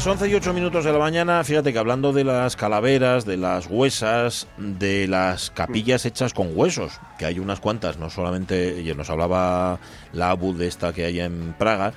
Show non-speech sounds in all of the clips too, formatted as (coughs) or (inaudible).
Las 11 y 8 minutos de la mañana, fíjate que hablando de las calaveras, de las huesas, de las capillas hechas con huesos, que hay unas cuantas, no solamente, nos hablaba la ABU de esta que hay en Praga,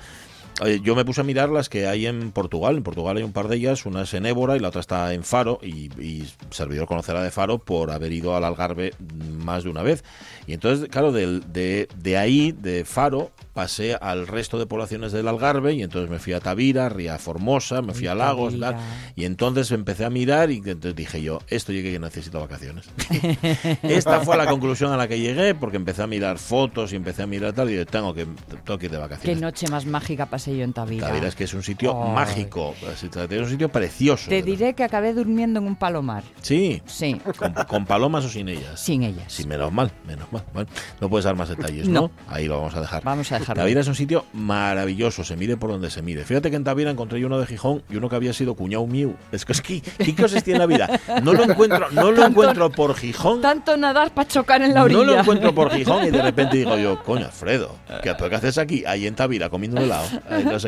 eh, yo me puse a mirar las que hay en Portugal. En Portugal hay un par de ellas, una es en Évora y la otra está en Faro, y, y servidor conocerá de Faro por haber ido al Algarve más de una vez. Y entonces, claro, de, de ahí, de Faro, pasé al resto de poblaciones del Algarve y entonces me fui a Tavira, Ría Formosa, me fui a Lagos, tal, y entonces empecé a mirar y entonces dije yo, esto llegué que necesito vacaciones. (laughs) Esta fue la conclusión a la que llegué porque empecé a mirar fotos y empecé a mirar tal y dije, tengo que, tengo que ir de Qué vacaciones. noche más mágica pasé yo en Tavira. Tavira es que es un sitio mágico, es un sitio precioso. Te diré que acabé durmiendo en un palomar. Sí, Sí, con, con palomas o sin ellas. sin ellas. Sí, menos mal, menos mal. Bueno, no puedes dar más detalles, ¿no? No. Ahí lo vamos a dejar. Vamos a dejarlo. Tavira es un sitio maravilloso, se mide por donde se mide. Fíjate que en Tavira encontré yo uno de Gijón y uno que había sido cuñado mío. Es que es que, ¿qué cosas tiene la vida? No lo encuentro, no lo encuentro por Gijón. Tanto nadar para chocar en la orilla. No lo encuentro por Gijón y de (laughs) repente digo yo, coño, Alfredo, ¿qué, haces aquí? Ahí en Tavira, comiendo helado.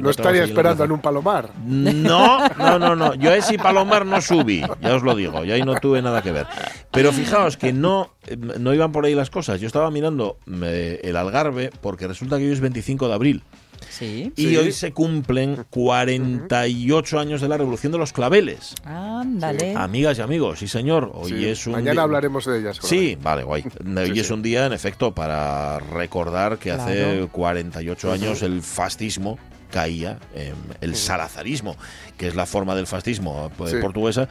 No estaría en esperando en un palomar. No, no, no, no. Yo a ese Palomar no subí, ya os lo digo, y ahí no tuve nada que ver. Pero fijaos que no, eh, no iban por ahí las cosas. Yo estaba mirando eh, el Algarve porque resulta que es 25 de abril Sí. y Sí. hoy se cumplen 48 años de la Revolución de los Claveles. Ándale. Amigas y amigos, sí señor, hoy Sí, es un Mañana día- hablaremos de ellas. Sí, vale, guay. Hoy Sí, es sí. un día, en efecto, para recordar que hace Claro. 48 años el fascismo caía, eh, el salazarismo, que es la forma del fascismo Sí. portuguesa,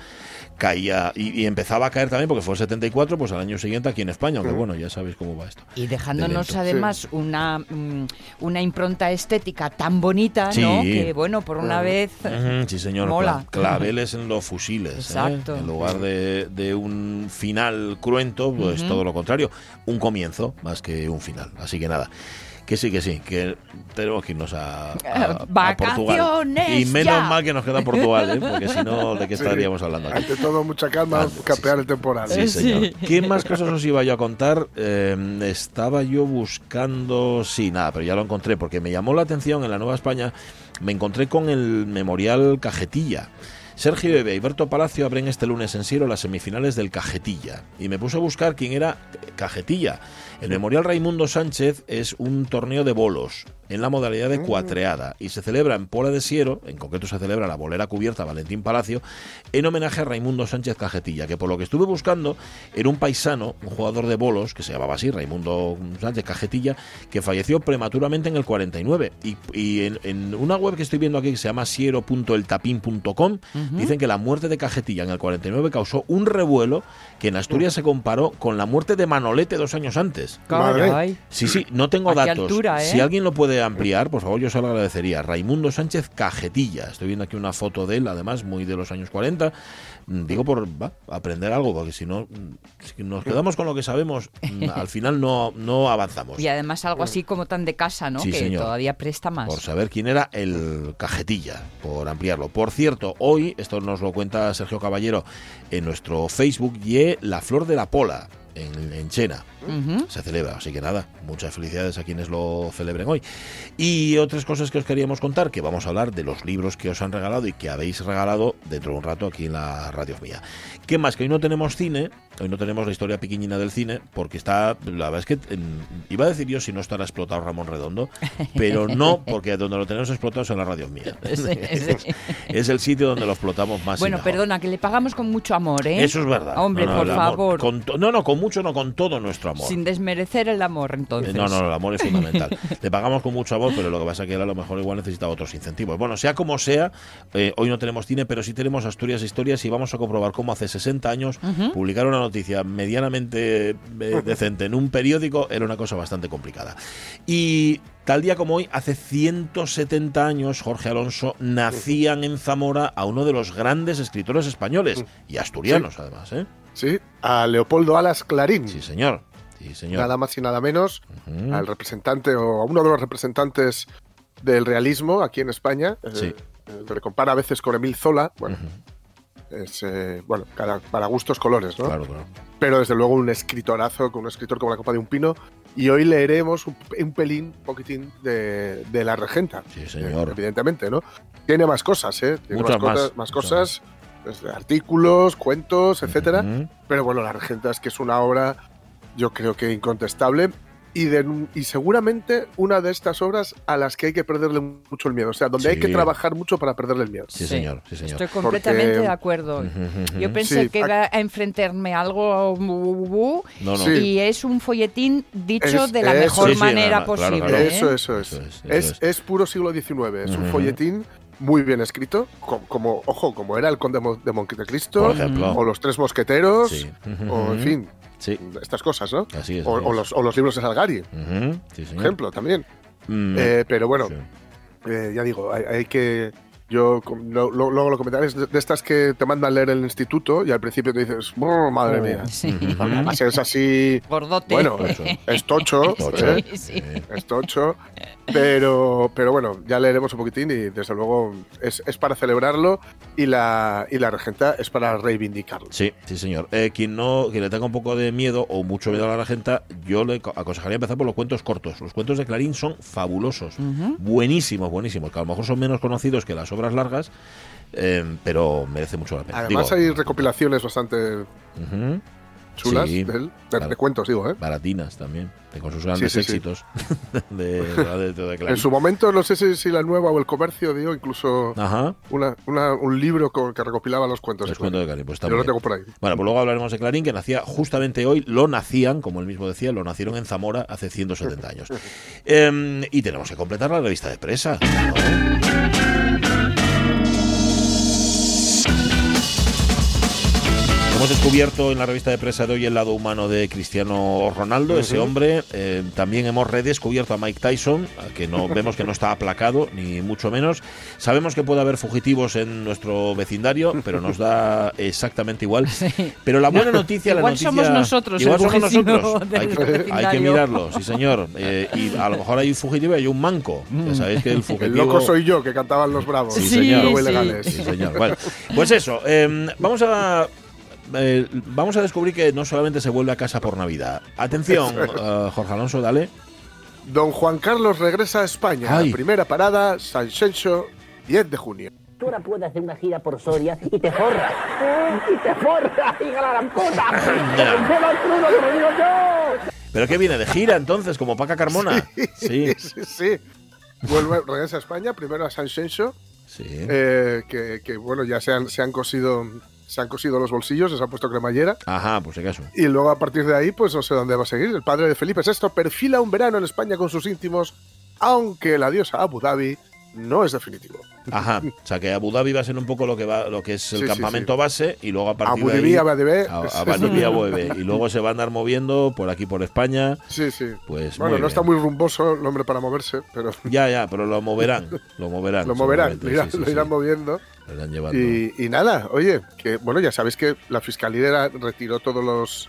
caía y, y empezaba a caer también porque fue el 74, pues al año siguiente aquí en España, aunque bueno, ya sabéis cómo va esto. Y dejándonos además una, mm, una impronta estética tan bonita, Sí. ¿no? Que bueno, por una vez. Sí, señor. Mola. cla- Claveles en los fusiles. ¿eh? Exacto. En lugar de, de un final cruento, pues todo lo contrario. Un comienzo más que un final. Así que nada. Que sí, que sí, que tenemos que irnos a, a- a Portugal. ¡Vacaciones Y menos ya! mal que nos queda Portugal, ¿eh? porque si no, ¿de qué estaríamos hablando aquí? Ante todo, mucha calma, Ah, sí, capear sí. el temporal. Sí, Sí. señor. ¿Qué más cosas os iba yo a contar? Eh, estaba yo buscando. Sí, nada, pero ya lo encontré porque me llamó la atención en la Nueva España. Me encontré con el Memorial Cajetilla. Sergio Eve y Berto Palacio abren este lunes en Siro las semifinales del Cajetilla. Y me puse a buscar quién era Cajetilla. El Memorial Raimundo Sánchez es un torneo de bolos en la modalidad de cuatreada y se celebra en Pola de Siero, en concreto se celebra la bolera cubierta Valentín Palacio, en homenaje a Raimundo Sánchez Cajetilla, que por lo que estuve buscando era un paisano, un jugador de bolos, que se llamaba así, Raimundo Sánchez Cajetilla, que falleció prematuramente en el 49. Y, y en, en una web que estoy viendo aquí que se llama siero.eltapín.com, dicen que la muerte de Cajetilla en el 49 causó un revuelo que en Asturias se comparó con la muerte de Manolete dos años antes. Caray. Sí, sí, no tengo ¿A qué datos. altura, eh? Si alguien lo puede ampliar, por favor, yo se lo agradecería. Raimundo Sánchez Cajetilla. Estoy viendo aquí una foto de él, además, muy de los años 40. Mm, Digo por va, aprender algo, porque si no, mm, si nos quedamos con lo que sabemos, mm, al final no, no avanzamos. Y además algo así como tan de casa, ¿no? Sí, que señor. todavía presta más. Por saber quién era el cajetilla, por ampliarlo. Por cierto, hoy, esto nos lo cuenta Sergio Caballero en nuestro Facebook, y la flor de la pola en, en Chena. Ujú. se celebra. Así que nada, muchas felicidades a quienes lo celebren hoy. Y otras cosas que os queríamos contar, que vamos a hablar de los libros que os han regalado y que habéis regalado dentro de un rato aquí en la radio mía. ¿Qué más? Que hoy no tenemos cine, hoy no tenemos la historia pequeñina del cine, porque está, la verdad es que iba a decir yo si no estará explotado Ramón Redondo, pero no, porque donde lo tenemos explotado es en la radio mía. (laughs) Sí. es el sitio donde lo explotamos más. y Bueno, mejor. perdona, que le pagamos con mucho amor, ¿eh? Eso es verdad. Hombre, No, no, por amor- favor. con no, no, con mucho, no, con todo nuestro amor. Sin desmerecer el amor, entonces. No, no, el amor es fundamental. (laughs) Le pagamos con mucho amor, pero lo que pasa es que él a lo mejor igual necesita otros incentivos. Bueno, sea como sea, eh, hoy no tenemos cine, pero sí tenemos Asturias Historias y vamos a comprobar cómo hace 60 años publicar una noticia medianamente eh, decente en un periódico era una cosa bastante complicada. Y Tal día como hoy, hace 170 años, Jorge Alonso nacían en Zamora a uno de los grandes escritores españoles y asturianos, además. ¿eh? Sí, a Leopoldo Alas Clarín. Sí, señor. Sí, señor. Nada más y nada menos al representante o a uno de los representantes del realismo aquí en España. eh, Sí. eh, se le compara a veces con Emil Zola. Bueno, es, eh, bueno cada- para gustos colores, ¿no? Claro, claro. Pero desde luego un escritorazo, con un escritor como la copa de un pino. Y hoy leeremos un, un pelín, un poquitín de, de la regenta. Sí, señor. Evidentemente, ¿no? Tiene más cosas, ¿eh? Tiene Muchas más, más, cosas, más cosas, desde artículos, cuentos, etcétera. Pero bueno, La Regenta es que es una obra, yo creo que incontestable. Y, de- y seguramente una de estas obras a las que hay que perderle mucho el miedo. O sea, donde hay Sí. que trabajar mucho para perderle el miedo. Sí, señor. Sí, señor. Estoy completamente Porque- de acuerdo. Yo pensé Sí, que iba a enfrentarme a algo bu, bu, bu, No, no. Sí. y es un folletín dicho Es- de la eso. mejor Sí, sí, manera nada, claro, posible. claro. ¿eh? Eso, eso es. Eso es, eso es, puro siglo XIX. Es un Ujú. folletín muy bien escrito, co- como, ojo, como era el Conde de Montecristo, o los Tres Mosqueteros, Sí. o en fin, Sí, estas cosas, ¿no? así es. O, así o es. los, o los libros de Salgari, Sí, por ejemplo, también. Mm, Eh, pero bueno, sí. eh, ya digo, hay, hay que. Yo com- lo- lo- luego lo comentaré, es de, estas que te mandan leer el instituto y al principio te dices, "Brr, madre mía. Sí. Además es así, Gordote. bueno, es (laughs) tocho. ¿eh? Sí, sí. es tocho, pero, pero bueno, ya leeremos un poquitín y desde luego es, es para celebrarlo y la, y la regenta es para reivindicarlo. Sí, sí, señor. Eh, quien no, quien le tenga un poco de miedo o mucho miedo a la regenta, yo le co- aconsejaría empezar por los cuentos cortos. Los cuentos de Clarín son fabulosos, Ujú. buenísimos, buenísimos. Que a lo mejor son menos conocidos que las obras largas, eh, pero merece mucho la pena. Además Digo, hay recopilaciones bastante chulas Sí, de, él, de- claro. de cuentos, digo, ¿eh? baratinas también, con sus grandes sí, sí. éxitos (laughs) de. En su momento, no sé si, si la nueva o el comercio dio incluso Ajá, una, una- un libro que recopilaba los cuentos. los cuentos de Clarín. Pues está Yo lo tengo por ahí. Bueno, pues luego hablaremos de Clarín, que nacía justamente hoy, lo nacían, como él mismo decía, lo nacieron en Zamora hace 170 años. (laughs) Em, y tenemos que completar la revista de presa. ¿no? Hemos descubierto en la revista de prensa de hoy el lado humano de Cristiano Ronaldo, ese hombre. Eh, también hemos redescubierto a Mike Tyson, que no (laughs) vemos que no está aplacado, ni mucho menos. Sabemos que puede haber fugitivos en nuestro vecindario, pero nos da exactamente igual. (laughs) Pero la buena noticia, la Igual noticia, somos nosotros igual somos nosotros. Hay, que- hay que mirarlo, sí señor. Eh, y a lo mejor hay un fugitivo y hay un manco. Ya sabéis que el fugitivo. (laughs) El loco soy yo, que cantaban los bravos. Sí, Sí, señor. Sí. Sí, señor. Bueno, pues eso. eh, vamos a. eh, vamos a descubrir que no solamente se vuelve a casa por Navidad. Atención, (laughs) eh, Jorge Alonso, dale. Don Juan Carlos regresa a España. Ay. Primera parada, San Xenxo, 10 de junio. Tú ahora puedes hacer una gira por Soria y te forras. (laughs) Y te forras, hija de la puta. (laughs) ¿Pero qué viene? ¿De gira entonces? ¿Como Paca Carmona? Sí. sí, sí. Vuelve, regresa a España, primero a San Xenxo, Sí. eh, que, que, bueno, ya se han, se han cosido se han cosido los bolsillos, se han puesto cremallera. Ajá, pues si acaso. Y luego a partir de ahí, pues no sé dónde va a seguir. El padre de Felipe VI perfila un verano en España con sus íntimos, aunque el adiós a Abu Dhabi no es definitivo. Ajá. O sea que Abu Dhabi va a ser un poco lo que va, lo que es el Sí, campamento sí. base y luego a partir Abu de Dhabi, ahí. Abu Dhabi. a, a Bueve. Y (laughs) luego se va a andar moviendo por aquí por España. Sí, sí. Pues bueno, no está muy rumboso el hombre para moverse, pero Ya, ya, pero lo moverán. Lo moverán. (laughs) lo moverán, lo irán, lo irán moviendo. Llevando. Y, y nada, oye, que bueno, ya sabéis que la fiscalía retiró todos los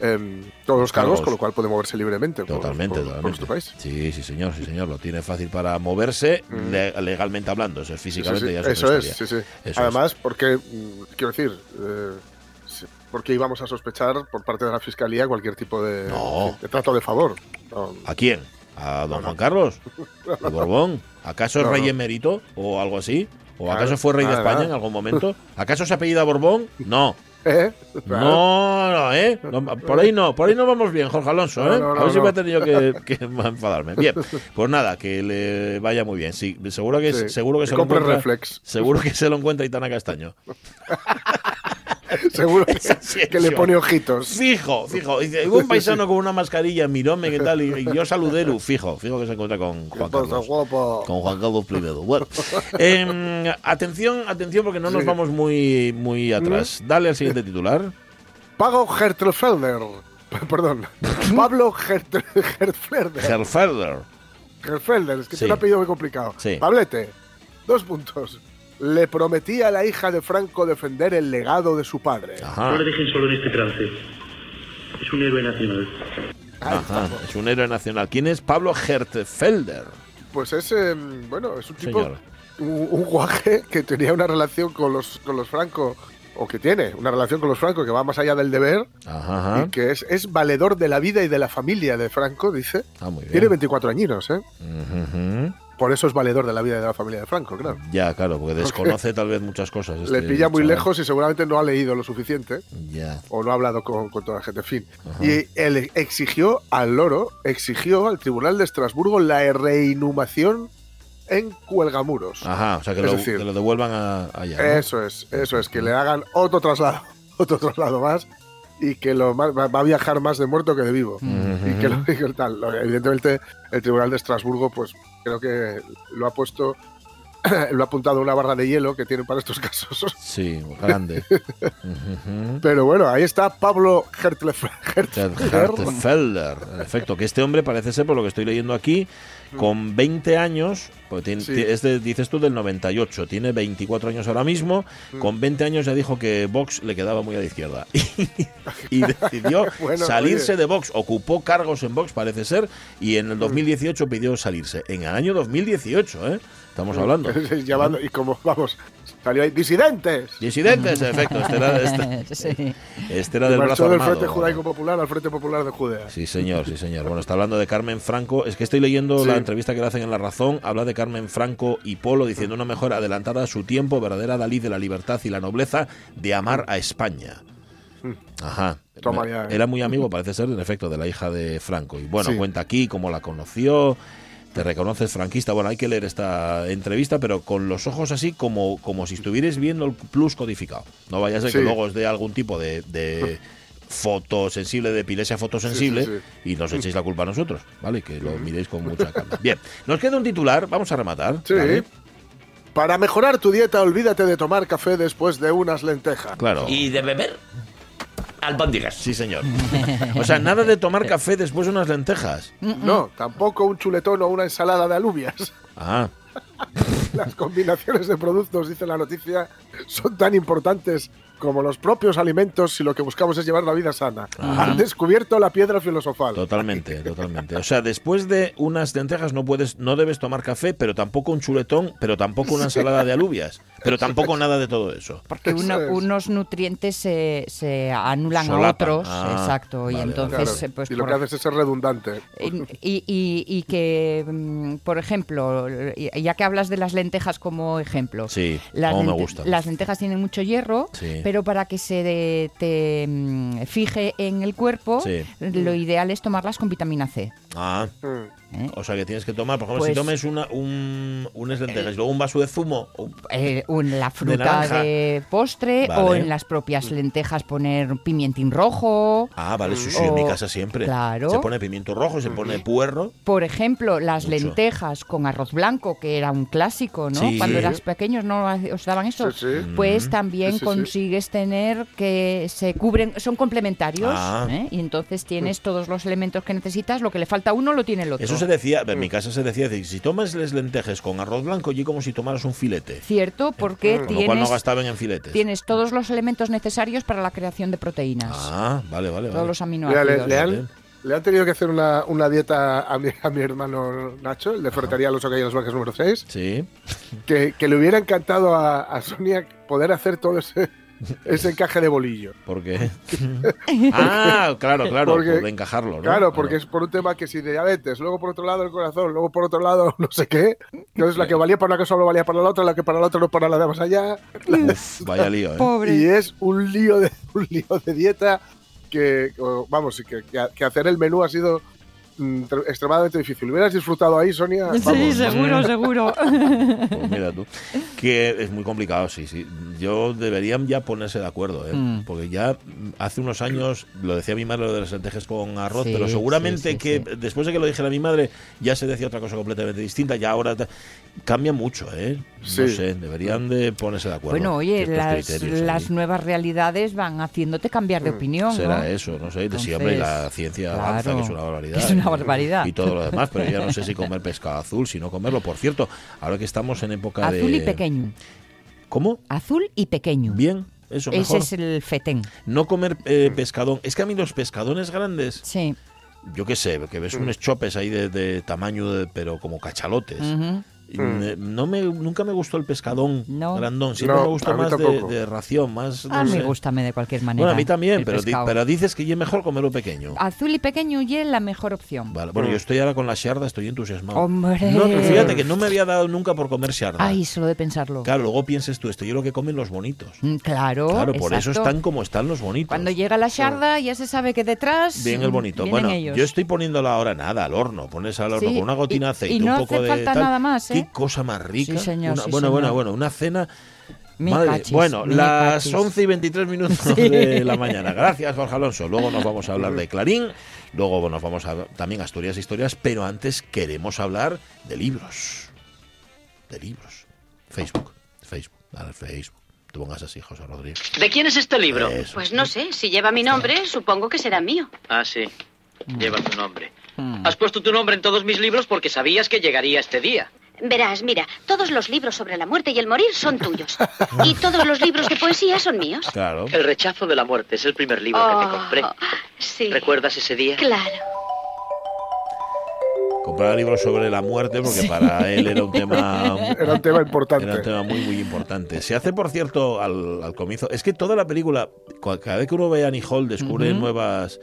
em, todos los cargos, con lo cual puede moverse libremente por- Totalmente, por, por totalmente. país. Sí, sí, señor, sí, señor. Lo tiene fácil para moverse Mm. le- legalmente hablando. Eso es Sí, sí, físicamente sí, ya es Eso es, sí, sí. Eso Además, porque, mm, quiero decir, eh, porque íbamos a sospechar por parte de la fiscalía cualquier tipo de, No. de trato de favor. No, ¿A quién? ¿A don No. Juan Carlos? (laughs) ¿De Borbón? ¿Acaso es rey emérito o algo así? ¿O Claro, acaso fue rey de nada, España nada. en algún momento? ¿Acaso se apellida Borbón? No. (laughs) ¿Eh? Claro. No, no, ¿eh? No, por ahí no, por ahí no vamos bien, Jorge Alonso, ¿eh? no, a ver si me he tenido que, que (laughs) enfadarme. Bien, pues nada, que le vaya muy bien. Sí, seguro que, Sí, seguro que se lo encuentra. Reflex. Seguro que se lo encuentra Itana Castaño. (laughs) (laughs) Seguro que, le pone ojitos. Fijo, fijo. Hubo un (laughs) paisano con una mascarilla, miróme, ¿qué tal? Y, y yo saludé, fijo, fijo que se encuentra con Juan ¿Qué pasa, Carlos. guapo? Con Juan Carlos. Bueno, em, atención, atención, porque no nos Sí. vamos muy, muy atrás. Dale al siguiente titular. Pago Hertelfelder. (laughs) Perdón. Pablo Hertel- Hertelfelder. Herfelder. Herfelder, es que Sí. tiene un apellido muy complicado. Sí. Pablete, dos puntos. Le prometía a la hija de Franco defender el legado de su padre. Ajá, No le dejen solo en este trance. Es un héroe nacional. Ajá, estamos. es un héroe nacional. ¿Quién es Pablo Hertfelder? Pues es, eh, bueno, es un tipo, Señor. un, un guaje que tenía una relación con los, con los Franco, o que tiene una relación con los Franco que va más allá del deber, Ajá, ajá. y que es, es valedor de la vida y de la familia de Franco, dice. Ah, muy bien. Tiene 24 añinos, ¿eh? Ujú. Por eso es valedor de la vida de la familia de Franco, claro. Ya, claro, porque desconoce tal vez muchas cosas. Le pilla muy chaval. lejos y seguramente no ha leído lo suficiente Ya. o no ha hablado con, con toda la gente. En fin. Y él exigió al loro, exigió al Tribunal de Estrasburgo la reinhumación en Cuelgamuros. Ajá, o sea, que, lo, decir, que lo devuelvan a- allá. ¿no? Eso es, eso es, que le hagan otro traslado, (laughs) otro traslado más y que lo más- va va a viajar más de muerto que de vivo. Y que, lo, (laughs) y tal. Evidentemente, el Tribunal de Estrasburgo, pues creo que lo ha puesto, (coughs) lo ha apuntado una barra de hielo que tienen para estos casos. Sí, grande. (laughs) Pero bueno, ahí está Pablo Hertlef- Hertfelder. Hertfelder, en efecto, que este hombre parece ser, por lo que estoy leyendo aquí, con 20 años, pues tiene- Sí. ti- es de- dices tú del 98, tiene 24 años ahora mismo, Mm. con 20 años ya dijo que Vox le quedaba muy a la izquierda (laughs) y (laughs) decidió Bueno, salirse oye. de Vox, ocupó cargos en Vox parece ser y en el 2018 pidió salirse, en el año 2018, ¿eh? Estamos hablando. (laughs) Llamando, y como, vamos, salió ahí, disidentes. Disidentes, en efecto, este era, este, (laughs) Sí. este era del brazo del. Frente Judaico Popular al Frente Popular de Judea. Sí, señor, sí, señor. Bueno, está hablando de Carmen Franco. Es que estoy leyendo Sí. la entrevista que le hacen en La Razón. Habla de Carmen Franco y Polo diciendo una mejor adelantada a su tiempo, verdadera Dalí de la libertad y la nobleza de amar a España. Ajá. Mm. Toma ya, ¿eh? Era muy amigo, parece ser, en efecto, de la hija de Franco. Y bueno, Sí. cuenta aquí cómo la conoció. Te reconoces franquista. Bueno, hay que leer esta entrevista, pero con los ojos así como, como si estuvierais viendo el plus codificado. No vaya a ser que luego os dé algún tipo de, de (laughs) fotosensible, de epilepsia fotosensible, Sí, sí, y nos (laughs) echéis la culpa a nosotros, ¿vale? Que lo miréis con mucha calma. (laughs) Bien, nos queda un titular, vamos a rematar. Sí. ¿vale? Para mejorar tu dieta, olvídate de tomar café después de unas lentejas. Claro. Y de beber albóndigas. Sí, señor. O sea, nada de tomar café después de unas lentejas. No, tampoco un chuletón o una ensalada de alubias. Ah, Las combinaciones de productos, dice la noticia, son tan importantes como los propios alimentos si lo que buscamos es llevar la vida sana. Han descubierto la piedra filosofal. totalmente, totalmente. O sea, después de unas lentejas no puedes, no debes tomar café, pero tampoco un chuletón, pero tampoco una ensalada de alubias, pero tampoco nada de todo eso. Porque uno- unos nutrientes se, se anulan a otros, Ah, exacto, y entonces, Claro, pues y lo por- que haces es ser redundante. y, y- y que, mm, por ejemplo, ya que hablas de las lentejas como ejemplo, Sí, las, me gustan. las lentejas tienen mucho hierro, Sí. pero para que se de- te mm, fije en el cuerpo, Sí. lo ideal es tomarlas con vitamina C. Ah, Mm. ¿Eh? o sea que tienes que tomar, por ejemplo, si Pues- tomes una, un, unas lentejas y luego un vaso de zumo, o- Eh, en la fruta de, postre Vale. o en las propias lentejas poner pimientín rojo. Ah, vale, sí, sí, en mi casa siempre. claro. Se pone pimiento rojo, se pone puerro. Por ejemplo, las Mucho. lentejas con arroz blanco, que era un clásico, ¿no? Sí. Cuando eras pequeños no os daban eso. Sí, sí. Pues también Sí, sí, sí. consigues tener que se cubren, son complementarios, Ah. ¿eh? y entonces tienes todos los elementos que necesitas, lo que le falta a uno lo tiene el otro. Eso se decía, Mm. en mi casa se decía, de, si tomas las lentejas con arroz blanco, y como si tomaras un filete. Cierto, porque Con lo cual no tienes, gastaban en filetes. tienes todos los elementos necesarios para la creación de proteínas. Ah, vale, vale, todos vale. los Mira, aminoácidos. le, le han, le han tenido que hacer una, una dieta a mi, a mi hermano Nacho, el de Ferretería Los Ocallanos Blancas número 6, Sí. que, que le hubiera encantado a, a Sonia poder hacer todo ese, ese encaje de bolillo. ¿Por qué? (laughs) ah, claro, claro, Porque- por encajarlo, ¿no? Claro, porque es por un tema que si de diabetes, luego por otro lado el corazón, luego por otro lado (laughs) no sé qué. Entonces la que valía para una cosa no valía para la otra, la que para la otra no para la de más allá. Uf, vaya lío, ¿eh? Pobre. Y es un lío de, (laughs) un lío de dieta que, vamos, que, que- hacer el menú ha sido extremadamente difícil. ¿Hubieras disfrutado ahí, Sonia? Sí, Vamos. (laughs) seguro, seguro. Pues mira tú. Que es muy complicado, sí, sí. Yo deberían ya ponerse de acuerdo, ¿eh? Mm. Porque ya mm, hace unos años, lo decía mi madre lo de las lentejas con arroz, Sí, pero seguramente sí, sí, que sí. después de que lo dijera mi madre, ya se decía otra cosa completamente distinta. Ya ahora cambia mucho, ¿eh? No Sí. sé, deberían de ponerse de acuerdo. Bueno, oye, las, nuevas realidades van haciéndote cambiar de opinión. Será ¿no? eso, no sé. de Entonces, siempre la ciencia avanza, que es una barbaridad. es una Una barbaridad. y todo lo demás, pero ya no sé si comer pescado azul, si no comerlo. Por cierto, ahora que estamos en época de... Azul y pequeño. ¿Cómo? Azul y pequeño. Bien, eso Ese mejor. es el fetén. No comer eh, pescadón. Es que a mí los pescadones grandes, Sí. yo qué sé, que ves unos chopes ahí de, de tamaño, de- pero como cachalotes. Y me- no me, nunca me gustó el pescadón No. grandón, siempre No, me gustó a mí más de, de ración, más... A no mí sé. gustame de cualquier manera. Bueno, a mí también, pero, di- pero dices que es mejor comerlo pequeño. Azul y pequeño y es la mejor opción. Vale, bueno, yo estoy ahora con la sharda, estoy entusiasmado. Hombre. No, fíjate que no me había dado nunca por comer sharda. Ay, solo de pensarlo. Claro, luego pienses tú, esto yo lo que comen los bonitos. Mm, Claro, Claro, por eso están como están los bonitos. Cuando llega la sharda ya se sabe que detrás Bien el bonito. Bueno, ellos. yo estoy poniéndola ahora nada al horno. Pones al horno Sí, con una gotina de y- aceite, y no un poco hace de falta tal. nada más, ¿eh? Qué cosa más rica. Sí, señor, Una- sí, bueno, bueno, señor. bueno, una cena. Madre- cachis, bueno, las cachis. 11 y 23 minutos (laughs) Sí. de la mañana. Gracias, Jorge Alonso. Luego nos vamos a hablar de Clarín. Luego nos vamos a también a Asturias Historias. Pero antes queremos hablar de libros. De libros. Facebook. Facebook. Dale al Facebook. Te pongas así, José Rodríguez. ¿De quién es este libro? Eso. Pues no sé, si lleva mi nombre, supongo que será mío. Ah, sí. Lleva tu nombre. Mm. Has puesto tu nombre en todos mis libros porque sabías que llegaría este día. Verás, mira, todos los libros sobre la muerte y el morir son tuyos. Y todos los libros de poesía son míos. Claro. El rechazo de la muerte es el primer libro que me Oh, compré. Sí. ¿Recuerdas ese día? Claro. Comprar libros sobre la muerte porque para él era un (laughs) tema Era un tema importante. Era un tema muy, muy importante. Se hace, por cierto, al, al comienzo. Es que toda la película, cada vez que uno ve a Annie Hall, descubre nuevas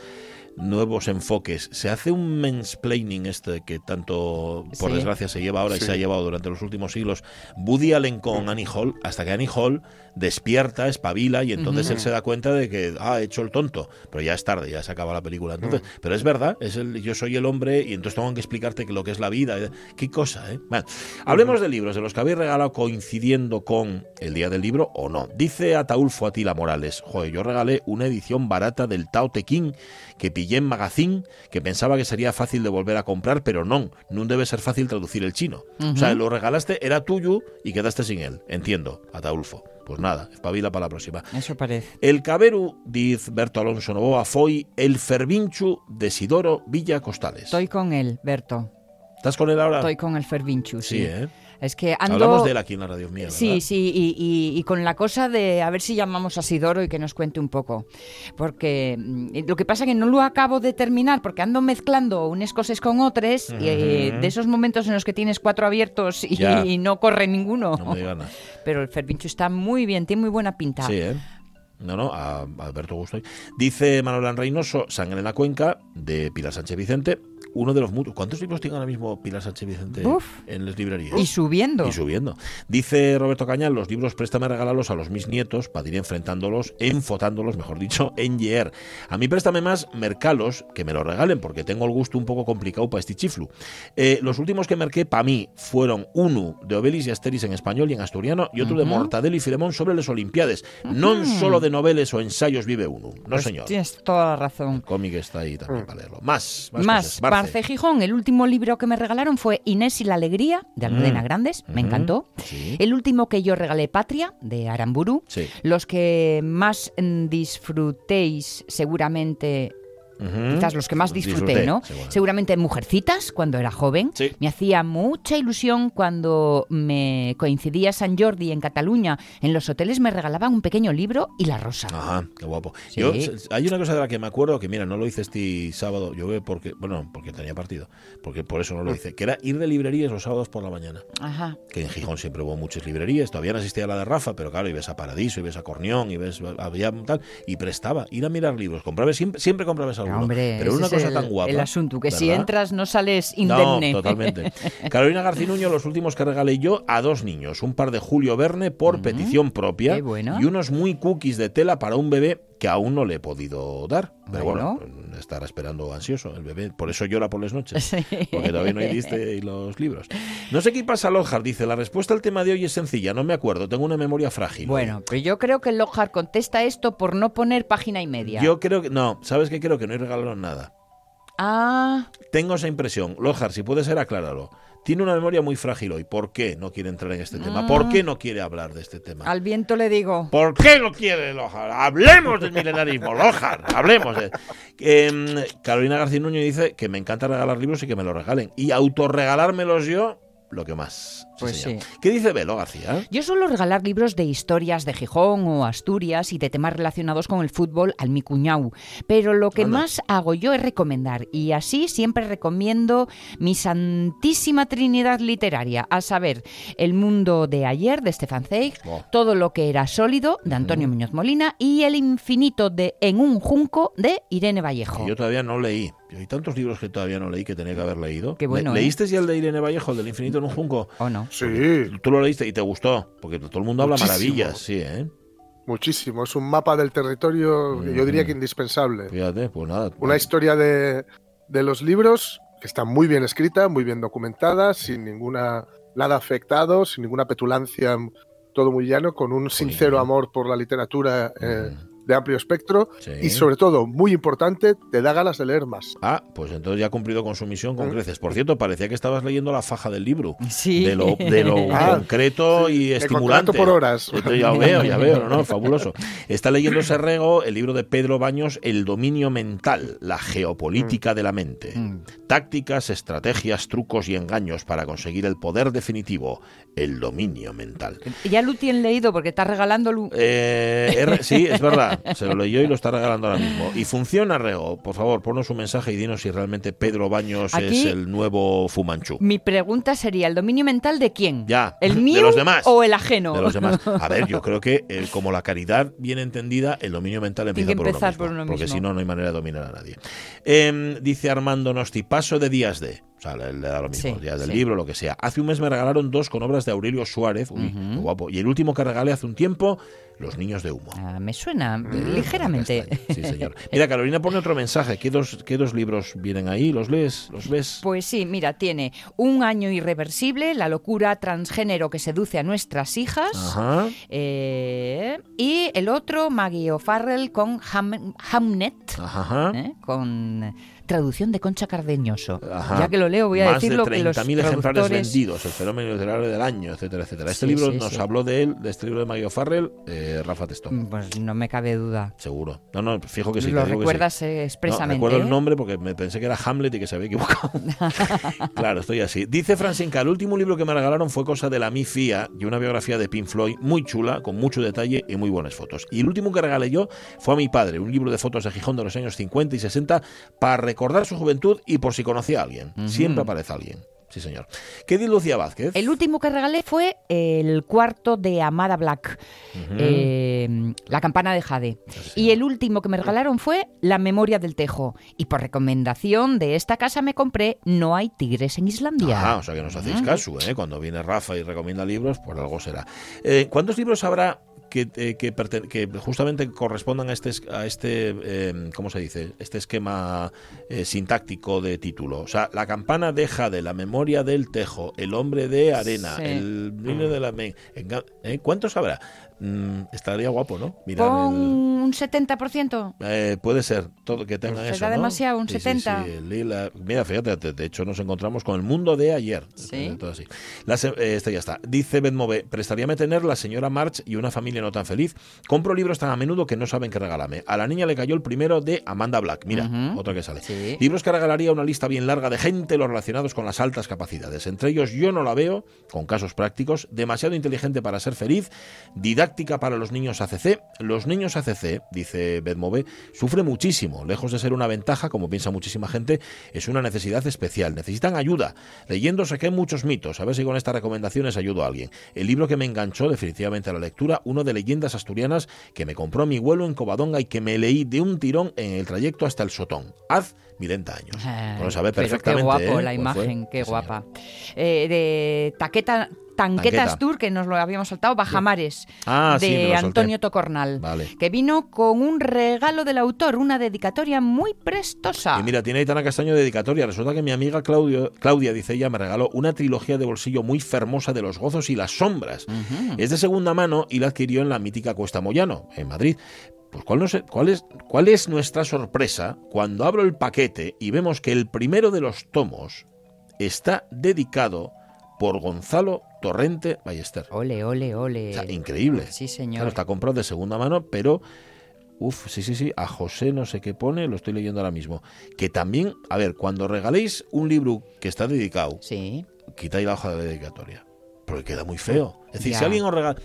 nuevos enfoques. Se hace un mansplaining este que tanto, por Sí. desgracia, se lleva ahora y se ha llevado durante los últimos siglos. Woody Allen con Annie Hall, hasta que Annie Hall despierta, espabila y entonces él se da cuenta de que ah, ha hecho el tonto. Pero ya es tarde, ya se acaba la película. Entonces, pero es verdad, es el, yo soy el hombre y entonces tengo que explicarte que lo que es la vida. Qué cosa, ¿eh? Bueno, hablemos de libros, de los que habéis regalado coincidiendo con el día del libro o no. Dice Ataulfo Atila Morales, joder, yo regalé una edición barata del Tao Te Ching que pillé en Magazine, que pensaba que sería fácil de volver a comprar, pero no, no debe ser fácil traducir el chino. O sea, lo regalaste, era tuyo y quedaste sin él. Entiendo, Ataulfo. Pues nada, espabila para la próxima. Eso parece. El caberu, dice Berto Alonso Novoa, foi el fervinchu de Sidoro Villa Costales. Estoy con él, Berto. ¿Estás con él ahora? Estoy con el Fervinchu, sí. Sí, ¿eh? Es que ando... Hablamos de él aquí en la radio mía, ¿verdad? Sí, sí, y, y- y con la cosa de a ver si llamamos a Sidoro y que nos cuente un poco. Porque mm, lo que pasa es que no lo acabo de terminar porque ando mezclando unas cosas con otras y eh, de esos momentos en los que tienes cuatro abiertos y, no corre ninguno. No me nada. (laughs) Pero el Fervinchu está muy bien, tiene muy buena pinta. Sí, ¿eh? No, no, a Alberto Gusto. Dice Manuel Reynoso, Sangre en la Cuenca, de Pilar Sánchez Vicente. Uno de los muchos. ¿Cuántos libros tiene ahora mismo Pilar Sánchez Vicente Uf. en las librerías? Y subiendo. Y subiendo. Dice Roberto Cañal, los libros préstame regalarlos a los mis nietos para ir enfrentándolos, enfotándolos, mejor dicho, (laughs) en Yeer. A mí préstame más Mercalos, que me lo regalen, porque tengo el gusto un poco complicado para este chiflu. Eh, los últimos que merqué para mí fueron uno de Obelis y Asteris en español y en asturiano, y otro de Mortadelo y Filemón sobre las Olimpiades. No solo de noveles o ensayos vive uno. No, Pues señor. Tienes toda la razón. El cómic está ahí también para leerlo. Más, más, Más, Barce Gijón, el último libro que me regalaron fue Inés y la Alegría, de Almudena Mm. Grandes, me Ujú. encantó. Sí. El último que yo regalé, Patria, de Aramburu. Sí. Los que más disfrutéis, seguramente, Quizás los que más disfruté, Disfruté, ¿no? seguro. Seguramente Mujercitas, cuando era joven. Sí. Me hacía mucha ilusión cuando me coincidía San Jordi en Cataluña. En los hoteles me regalaban un pequeño libro y la rosa. Ajá, qué guapo. Sí. Yo, hay una cosa de la que me acuerdo que, mira, no lo hice este sábado, yo porque, bueno, porque tenía partido, porque por eso no lo hice, que era ir de librerías los sábados por la mañana. Ajá. Que en Gijón siempre hubo muchas librerías, todavía no existía la de Rafa, pero claro, ves a Paradiso, ves a Cornión, y ves, había tal, y prestaba, ir a mirar libros, compraba, siempre, siempre comprabas Hombre, pero una cosa el, tan guapa. el asunto, que si entras no sales indemne. No, totalmente. (laughs) Carolina Garcinuño, los últimos que regalé yo a dos niños. Un par de Julio Verne por petición propia. Bueno. Y unos muy cookies de tela para un bebé que aún no le he podido dar. Pero bueno, Bueno. estará esperando ansioso el bebé. Por eso llora por las noches. Sí. Porque todavía no diste los libros. No sé qué pasa, Lojar. Dice, la respuesta al tema de hoy es sencilla. No me acuerdo. Tengo una memoria frágil. Bueno, pero yo creo que Lojar contesta esto por no poner página y media. Yo creo que... No, ¿sabes qué? Creo que no he regalado nada. Ah, Tengo esa impresión. Lojar, si puede ser, acláralo. Tiene una memoria muy frágil hoy. ¿Por qué no quiere entrar en este tema? ¿Por qué no quiere hablar de este tema? Al viento le digo. ¿Por qué no quiere Lojar? Hablemos del milenarismo, Lojar, hablemos. de- Em, Carolina García Nuño dice que me encanta regalar libros y que me los regalen. Y autorregalármelos yo, lo que más. Sí, Pues sí. ¿Qué dice Belo García? Yo suelo regalar libros de historias de Gijón o Asturias y de temas relacionados con el fútbol al mi cuñau, pero lo que Anda. más hago yo es recomendar y así siempre recomiendo mi santísima trinidad literaria, a saber, El mundo de ayer de Stefan Zweig, Oh. Todo lo que era sólido de Antonio Muñoz Molina y El infinito de En un junco de Irene Vallejo. Que yo todavía no leí. Hay tantos libros que todavía no leí que tenía que haber leído. Qué bueno, Le- ¿eh? ¿Leíste ya el de Irene Vallejo, el del infinito en un junco? ¿O no? Sí, Tú lo leíste y te gustó, porque todo el mundo habla Muchísimo. maravillas, sí, ¿eh? muchísimo. Es un mapa del territorio, yo diría que indispensable. Fíjate, pues nada. Una historia de, de los libros que está muy bien escrita, muy bien documentada, sin ninguna nada afectado, sin ninguna petulancia, todo muy llano, con un sincero amor por la literatura eh, de amplio espectro Sí. y sobre todo, muy importante, te da ganas de leer más. Ah, pues entonces ya ha cumplido con su misión con ¿Eh? creces. Por cierto, parecía que estabas leyendo la faja del libro. Sí. De lo, de lo (laughs) Ah, concreto sí, y estimulante. por horas. Entonces ya veo, ya veo, ¿no? (laughs) Fabuloso. Está leyendo Serrego el libro de Pedro Baños, El dominio mental, la geopolítica de la mente. Mm. Tácticas, estrategias, trucos y engaños para conseguir el poder definitivo, el dominio mental. Ya lo tienen leído porque está regalándolo. Eh, sí, es verdad. Se lo leyó y lo está regalando ahora mismo. Y funciona, Rego. Por favor, ponnos un mensaje y dinos si realmente Pedro Baños Aquí- es el nuevo Fumanchu. Mi pregunta sería, ¿el dominio mental de quién? Ya, ¿El de mío los demás. o el ajeno? De los demás. A ver, yo (laughs) creo que eh, como la caridad bien entendida, el dominio mental empieza por, uno mismo, por uno Porque si no, no hay manera de dominar a nadie. Em, dice Armando Nosti, paso de días de. O sea, le, le da lo mismo, Sí, días del sí. libro, lo que sea. Hace un mes me regalaron dos con obras de Aurelio Suárez. Uy, qué guapo. Y el último que regalé hace un tiempo, Los niños de humo. Ah, me suena Mm, ligeramente. Sí, señor. (laughs) Mira, Carolina pone otro mensaje. ¿Qué dos, ¿Qué dos libros vienen ahí? ¿Los lees? ¿Los ves? Pues sí, mira, tiene Un año irreversible, la locura transgénero que seduce a nuestras hijas. Ajá. Eh, y el otro, Maggie O'Farrell con Ham- Hamnet, Ajá. ¿eh? con traducción de Concha Cardeñoso. Ajá. Ya que lo leo, voy a Más decirlo de que los 30.000 ejemplares traductores... vendidos, el fenómeno literario del año, etcétera, etcétera. Este Sí, libro sí, nos sí. habló de él, de este libro de Mario Farrell, eh, Rafa Testón. Pues no me cabe duda. Seguro. No, no, fijo que sí. lo que recuerdas eh, No, expresamente. recuerdo ¿eh? el nombre porque me pensé que era Hamlet y que se había equivocado. (laughs) claro, estoy así. Dice Francinca, el último libro que me regalaron fue cosa de la Mi Fía y una biografía de Pink Floyd muy chula, con mucho detalle y muy buenas fotos. Y el último que regalé yo fue a mi padre, un libro de fotos de Gijón de los años 50 y 60 para recordar su juventud y por si conocía a alguien. Siempre aparece alguien. Sí, señor. ¿Qué dice Lucía Vázquez? El último que regalé fue el cuarto de Amada Black, eh, La campana de Jade. Y el último que me regalaron fue La memoria del Tejo. Y por recomendación de esta casa me compré No hay tigres en Islandia. Ah, o sea que nos hacéis caso, ¿eh? Cuando viene Rafa y recomienda libros, pues algo será. Eh, ¿Cuántos libros habrá que, eh, que, justamente correspondan a este, es- a este eh, ¿cómo se dice? Este esquema eh, sintáctico de título. O sea, la campana deja de la memoria del tejo, el hombre de arena, Sí. el niño de la... ¿eh? ¿Cuántos habrá? Mm, estaría guapo, ¿no? Mirar Pon el- un 70%. eh, puede ser, todo que tengan Será eso. ¿no? demasiado, un Sí, sí, 70. sí, el lila- Mira, fíjate, de, hecho nos encontramos con el mundo de ayer. Sí. Eh, todo así. La eh, este ya está. Dice Benmove, prestaríame tener la señora March y una familia no tan feliz. Compro libros tan a menudo que no saben qué regalarme. A la niña le cayó el primero de Amanda Black. Mira, Ujú. otro que sale. Sí. Libros que regalaría una lista bien larga de gente los relacionados con las altas capacidades. Entre ellos yo no la veo, con casos prácticos, demasiado inteligente para ser feliz, didáctica para los niños ACC. Los niños ACC, dice Bedmove, sufren muchísimo. Lejos de ser una ventaja, como piensa muchísima gente, es una necesidad especial. Necesitan ayuda. Leyendo saqué muchos mitos. A ver si con estas recomendaciones ayudo a alguien. El libro que me enganchó definitivamente a la lectura, uno de leyendas asturianas que me compró mi vuelo en Covadonga y que me leí de un tirón en el trayecto hasta el Sotón. Haz milenta años. Ay, Bueno, sabe pero perfectamente. Qué guapo ¿eh? la imagen, qué Sí, guapa. Eh, de Taqueta, Tanquetas Tanqueta. Tour, que nos lo habíamos saltado, Bajamares, Ah, de sí. Antonio Tocornal, Vale. que vino con un regalo del autor, una dedicatoria muy prestosa. Y mira, tiene Aitana Castaño dedicatoria. Resulta que mi amiga Claudio, Claudia, dice ella, me regaló una trilogía de bolsillo muy fermosa de los gozos y las sombras. Es de segunda mano y la adquirió en la mítica Cuesta Moyano, en Madrid. Pues ¿cuál, no sé- cuál, es, ¿cuál es nuestra sorpresa cuando abro el paquete y vemos que el primero de los tomos está dedicado por Gonzalo Torrente Ballester. Ole, ole, ole. O sea, increíble. Sí, señor. Claro, está comprado de segunda mano, pero. Uf, sí, sí, sí. A José no sé qué pone, lo estoy leyendo ahora mismo. Que también, a ver, cuando regaléis un libro que está dedicado, Sí. quitáis la hoja de dedicatoria. Porque queda muy feo. Es decir, si alguien os regala.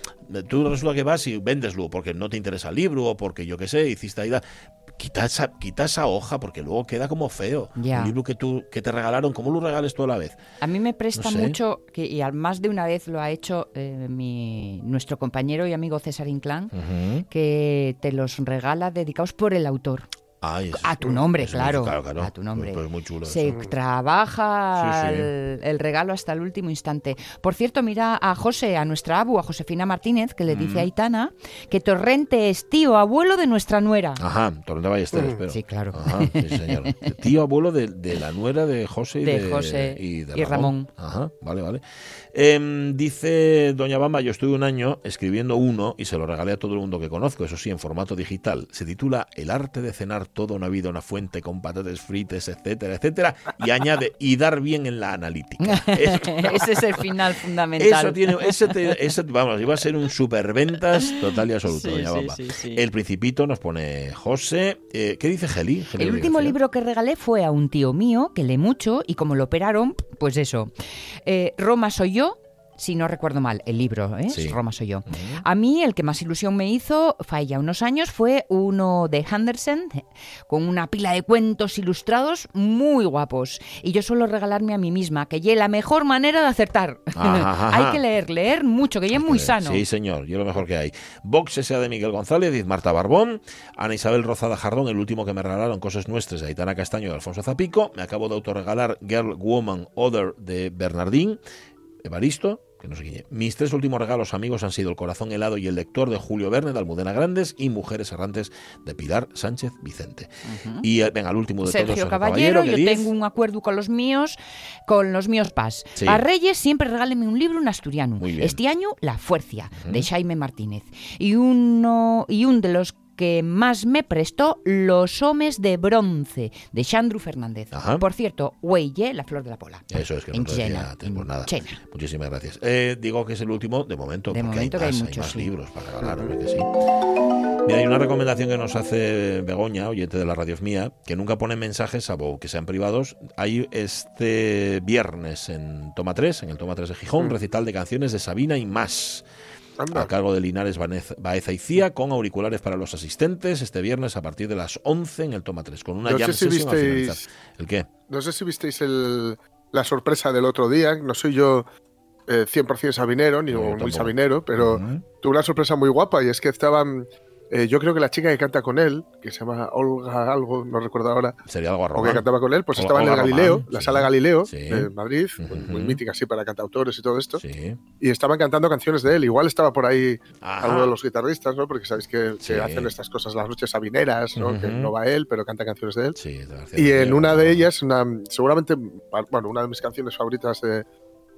Tú resulta que vas y vendeslo porque no te interesa el libro o porque yo qué sé, hiciste ahí. Quita esa, quita esa hoja porque luego queda como feo. Ya. Un libro que tú que te regalaron, ¿cómo lo regales tú a la vez? A mí me presta No sé. mucho, que, y más de una vez lo ha hecho eh, mi, nuestro compañero y amigo César Inclán, que te los regala dedicados por el autor. Eso A tu nombre, es- claro. claro, claro. A tu nombre. Pues, pues muy chulo. Se eso. trabaja Sí, sí. El, el regalo hasta el último instante. Por cierto, mira a José, a nuestra abu, a Josefina Martínez, que le Mm. dice a Aitana que Torrente es tío, abuelo de nuestra nuera. Ajá, Torrente Ballester, espero. Sí, claro. Ajá, sí, señor. (laughs) Tío abuelo de, de la nuera de José y De de, José y, de y Ramón. Ajá, vale, vale. Em, dice Doña Bamba, yo estuve un año escribiendo uno y se lo regalé a todo el mundo que conozco, eso sí, en formato digital. Se titula El arte de cenar toda una vida, una fuente con patatas fritas, etcétera, etcétera. Y añade, y dar bien en la analítica. (laughs) Es- Ese es el final fundamental. eso tiene, ese, te- ese- vamos, iba a ser un superventas total y absoluto, Sí, doña sí, Bamba. sí, sí. El Principito nos pone José. Eh, ¿Qué dice Geli? Geli El último García. libro que regalé fue a un tío mío que lee mucho y como lo operaron, pues eso. Eh, Roma soy yo. Si no recuerdo mal, el libro, ¿eh? Sí. Roma soy yo. A mí el que más ilusión me hizo, fue ya unos años, fue uno de Henderson, con una pila de cuentos ilustrados muy guapos. Y yo suelo regalarme a mí misma, que es la mejor manera de acertar. Ajá, ajá. (laughs) Hay que leer, leer mucho, que ya es muy sano. Sí, señor, yo lo mejor que hay. Box S.A. de Miguel González, y Marta Barbón, Ana Isabel Rozada Jardón, el último que me regalaron, Cosas Nuestras, de Aitana Castaño y Alfonso Zapico. Me acabo de autorregalar Girl, Woman, Other de Bernardín, Evaristo, que. Mis tres últimos regalos, amigos, han sido El Corazón Helado y El Lector de Julio Verne, de Almudena Grandes, y Mujeres Errantes de Pilar Sánchez Vicente. Y eh, venga, el último de todos, Sergio Sergio Caballero, yo tengo un acuerdo con los míos, con los míos paz. Sí. Para Reyes siempre regálenme un libro en asturiano. Este año La Fuercia, de Jaime Martínez. Y uno y un de los que más me prestó Los Homes de Bronce, de Xandru Fernández. Ajá. Por cierto, Huelle, La Flor de la Pola. Eso es que no en te decía Chena, antes, pues en nada. Chena. Muchísimas gracias. Eh, digo que es el último de momento, De porque momento que hay hay más, muchos, más sí. libros para regalar, sí. Mira, hay una recomendación que nos hace Begoña, oyente de la radio mía, que nunca pone mensajes, salvo que sean privados. Hay este viernes en Toma 3, en el Toma 3 de Gijón, recital de canciones de Sabina y más. Anda. A cargo de Linares Baeza y Cía, con auriculares para los asistentes, este viernes a partir de las 11 en el Toma 3, con una No jam si visteis- finalizar. ¿El qué? No sé si visteis el, la sorpresa del otro día. No soy yo eh, 100% sabinero, ni No, muy tampoco. sabinero, pero Ujú. tuve una sorpresa muy guapa y es que estaban. Eh, yo creo que la chica que canta con él, que se llama Olga algo, no recuerdo ahora, Sería algo o que cantaba con él, pues Olga- estaba en el Galileo, Román, la sala Galileo Sí. de Madrid, muy, mítica así para cantautores y todo esto, Sí. y estaban cantando canciones de él. Igual estaba por ahí Ajá. alguno de los guitarristas, ¿no? Porque sabéis que, que Sí. hacen estas cosas las noches sabineras, ¿no? Que no va él, pero canta canciones de él. Y en una de ellas, una, seguramente, bueno, una de mis canciones favoritas de,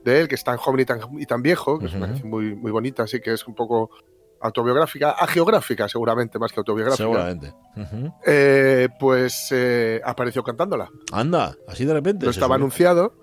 de él, que es tan joven y tan, y tan viejo, que es una canción muy, muy bonita, así que es un poco autobiográfica, agiográfica seguramente, más que autobiográfica. Seguramente. Eh, pues eh, apareció cantándola. Anda, así de repente. No estaba subió. anunciado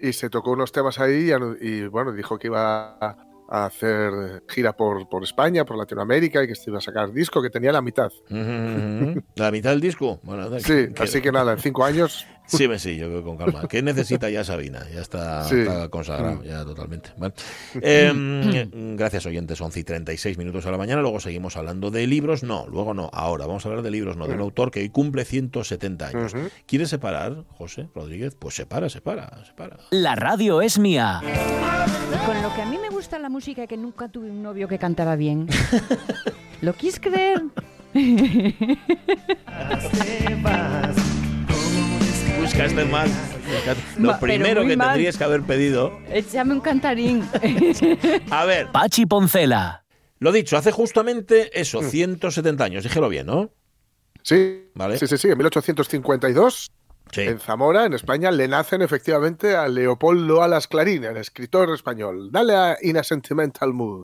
y se tocó unos temas ahí y, bueno, dijo que iba a, hacer gira por, por España, por Latinoamérica y que se iba a sacar disco, que tenía la mitad. La mitad del disco. Bueno, Sí, que- así que nada, en cinco años Sí, me sí, yo creo que con calma. ¿Qué necesita ya Sabina? Ya está, Sí. está consagrado, ya totalmente. Vale. Eh, gracias, oyentes. 11 y 36 minutos a la mañana. Luego seguimos hablando de libros. No, luego no. Ahora vamos a hablar de libros, no. De un autor que hoy cumple 170 años. Ujú. ¿Quieres separar, José Rodríguez? Pues separa, separa, separa. La radio es mía. Con lo que a mí me gusta la música que nunca tuve un novio que cantaba bien. (laughs) ¿Lo quieres creer? (laughs) (laughs) Lo Ma- primero que mal. tendrías que haber pedido. Échame un cantarín. (laughs) A ver, Pachi Poncela. lo dicho, hace justamente eso, 170 años. Dígelo bien, ¿no? Sí, Vale. sí, sí, sí, en 1852, Sí. en Zamora, en España, le nacen efectivamente a Leopoldo Alas Clarín, el escritor español. Dale a In a Sentimental Mood.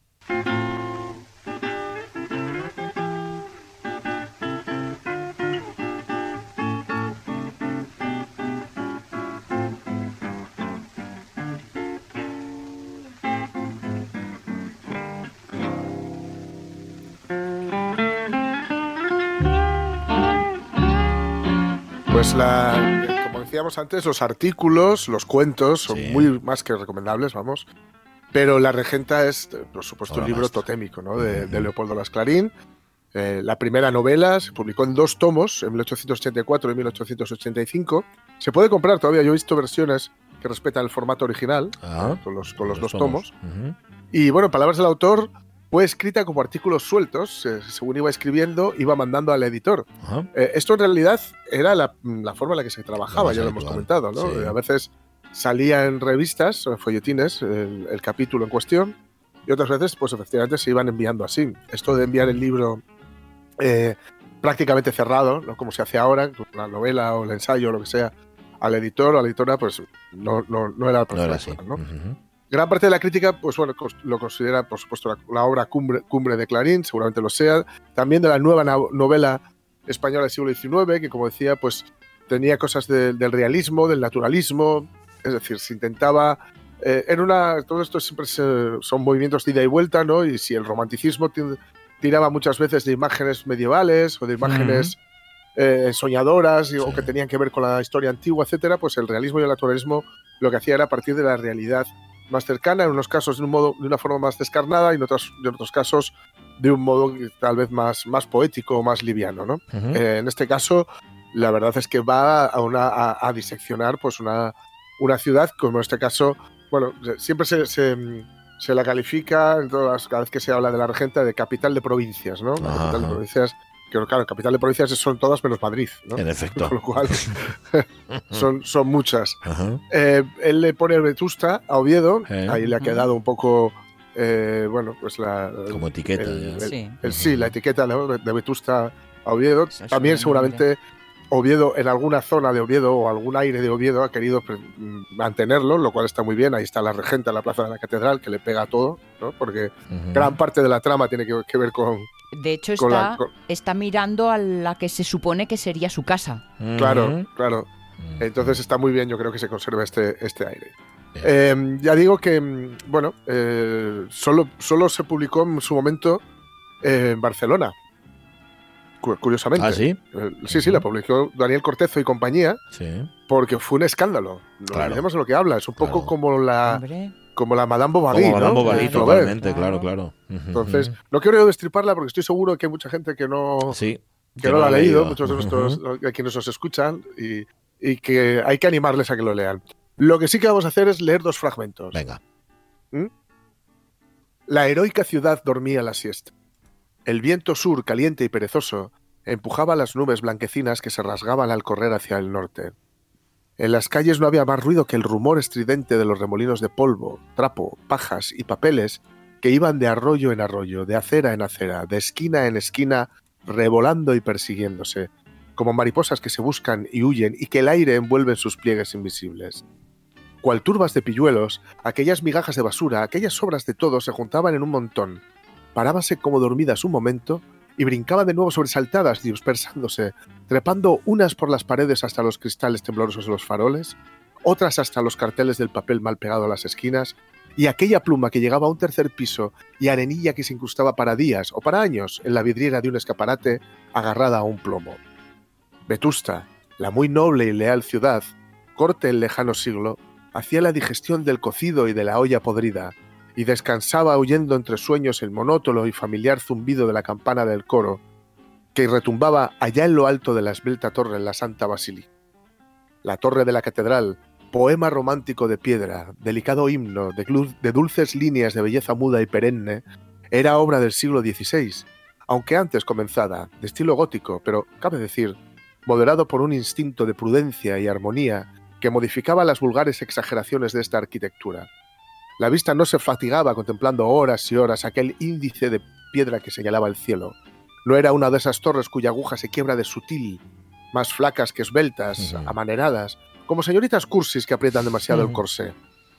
Pues la, como decíamos antes, los artículos, los cuentos son Sí. muy más que recomendables, vamos. Pero La Regenta es, por supuesto, Obra un libro maestra. totémico, ¿no? De, de. Leopoldo Las Clarín. Eh, la primera novela se publicó en dos tomos, en 1884 y 1885. Se puede comprar todavía, yo he visto versiones que respetan el formato original, Ah, ¿no? con los, con los dos tomos. Ujú. Y bueno, en palabras del autor, fue escrita como artículos sueltos, eh, según iba escribiendo, iba mandando al editor. Eh, esto en realidad era la, la forma en la que se trabajaba, ya lo hemos comentado, ¿no? sí. A veces salía en revistas, en folletines, el, el capítulo en cuestión, y otras veces, pues efectivamente se iban enviando así. Esto de enviar el libro eh, prácticamente cerrado, ¿no? como se hace ahora, la novela o el ensayo o lo que sea, al editor o a la editora, pues no, no, no era el No era así. ¿no? Ujú. Gran parte de la crítica, pues bueno, lo considera, por supuesto, la, la obra cumbre, cumbre de Clarín, seguramente lo sea. También de la nueva novela española del siglo XIX, que como decía, pues tenía cosas de- del realismo, del naturalismo, es decir, se intentaba... eh, en una, todo esto siempre se- son movimientos de ida y vuelta, ¿no? Y si el romanticismo ti- tiraba muchas veces de imágenes medievales o de imágenes eh, soñadoras o que tenían que ver con la historia antigua, etcétera, pues el realismo y el naturalismo lo que hacía era partir de la realidad más cercana, en unos casos de un modo, de una forma más descarnada y en otros, en otros casos de un modo tal vez más, más poético o más liviano, ¿no? Eh, en este caso, la verdad es que va a, una, a, a diseccionar pues una, una ciudad, como en este caso, bueno, siempre se, se, se la califica, todas cada vez que se habla de la regenta, de capital de provincias, ¿no? La capital de provincias, que claro, capital de provincias son todas menos Madrid, ¿no? En efecto. (laughs) Con lo cual, (laughs) son, son muchas. Eh, él le pone Vetusta a Oviedo, Eh. ahí le ha quedado un poco, eh, bueno, pues la... Como etiqueta. el- ya. el- Sí. el- sí, la etiqueta de Vetusta a Oviedo. Eso También seguramente Oviedo, en alguna zona de Oviedo o algún aire de Oviedo ha querido pre- mm, mantenerlo, lo cual está muy bien. Ahí está la regenta en la plaza de la catedral, que le pega a todo, ¿no? porque gran parte de la trama tiene que, que ver con... De hecho, Con la- está, con- está mirando a la que se supone que sería su casa. Claro, claro. Entonces está muy bien, yo creo que se conserva este, este aire. Eh, ya digo que, mm, bueno, eh, solo, solo se publicó en su momento eh, en Barcelona. Cu- Curiosamente. Ah, sí. Eh, sí, sí, la publicó Daniel Cortezo y compañía Sí. porque fue un escándalo. No Claro. olvidemos de lo que habla. Es un poco Claro. como la Hombre. como la Madame Bovary, Como Madame ¿no? Bovary, Flaubert. totalmente, claro, claro. Entonces, no quiero destriparla porque estoy seguro que hay mucha gente que no, sí. que no lo ha leído, muchos de nuestros de quienes nos escuchan y, y que hay que animarles a que lo lean. Lo que sí que vamos a hacer es leer dos fragmentos. Venga. La heroica ciudad dormía la siesta. El viento sur, caliente y perezoso, empujaba las nubes blanquecinas que se rasgaban al correr hacia el norte. En las calles no había más ruido que el rumor estridente de los remolinos de polvo, trapo, pajas y papeles que iban de arroyo en arroyo, de acera en acera, de esquina en esquina, revolando y persiguiéndose, como mariposas que se buscan y huyen y que el aire envuelve en sus pliegues invisibles. Cual turbas de pilluelos, aquellas migajas de basura, aquellas sobras de todo se juntaban en un montón, parábanse como dormidas un momento y brincaban de nuevo sobresaltadas, dispersándose, trepando unas por las paredes hasta los cristales temblorosos de los faroles, otras hasta los carteles del papel mal pegado a las esquinas, y aquella pluma que llegaba a un tercer piso y arenilla que se incrustaba para días o para años en la vidriera de un escaparate agarrada a un plomo. Vetusta, la muy noble y leal ciudad, corte el lejano siglo, hacía la digestión del cocido y de la olla podrida, y descansaba oyendo entre sueños el monótono y familiar zumbido de la campana del coro, que retumbaba allá en lo alto de la esbelta torre en la Santa Basílica. La torre de la catedral, poema romántico de piedra, delicado himno de, de dulces líneas de belleza muda y perenne, era obra del siglo XVI, aunque antes comenzada, de estilo gótico, pero, cabe decir, moderado por un instinto de prudencia y armonía que modificaba las vulgares exageraciones de esta arquitectura. La vista no se fatigaba contemplando horas y horas aquel índice de piedra que señalaba el cielo. No era una de esas torres cuya aguja se quiebra de sutil, más flacas que esbeltas, amaneradas, como señoritas cursis que aprietan demasiado el Ujú. corsé.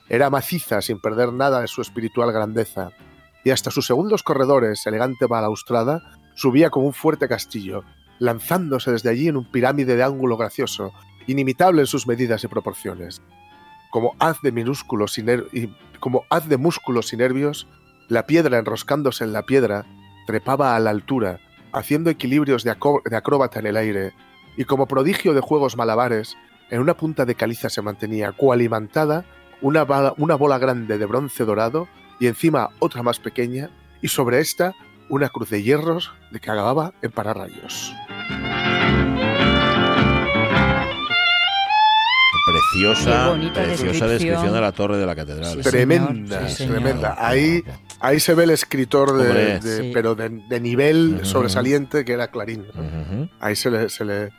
Era maciza sin perder nada de su espiritual grandeza, y hasta sus segundos corredores, elegante balaustrada, subía como un fuerte castillo, lanzándose desde allí en un pirámide de ángulo gracioso, inimitable en sus medidas y proporciones. Como haz de músculos y nervios, la piedra enroscándose en la piedra trepaba a la altura, haciendo equilibrios de, de acróbata en el aire, y como prodigio de juegos malabares, en una punta de caliza se mantenía cualimantada una, una bola grande de bronce dorado y encima otra más pequeña, y sobre esta una cruz de hierros de que acababa en pararrayos. Preciosa, preciosa descripción. descripción de la torre de la catedral. Sí, tremenda, sí, tremenda. Ahí, ahí se ve el escritor, de, de- Sí. pero de, de nivel Ujú. sobresaliente que era Clarín. ¿no? Ujú. Ahí se le, se le,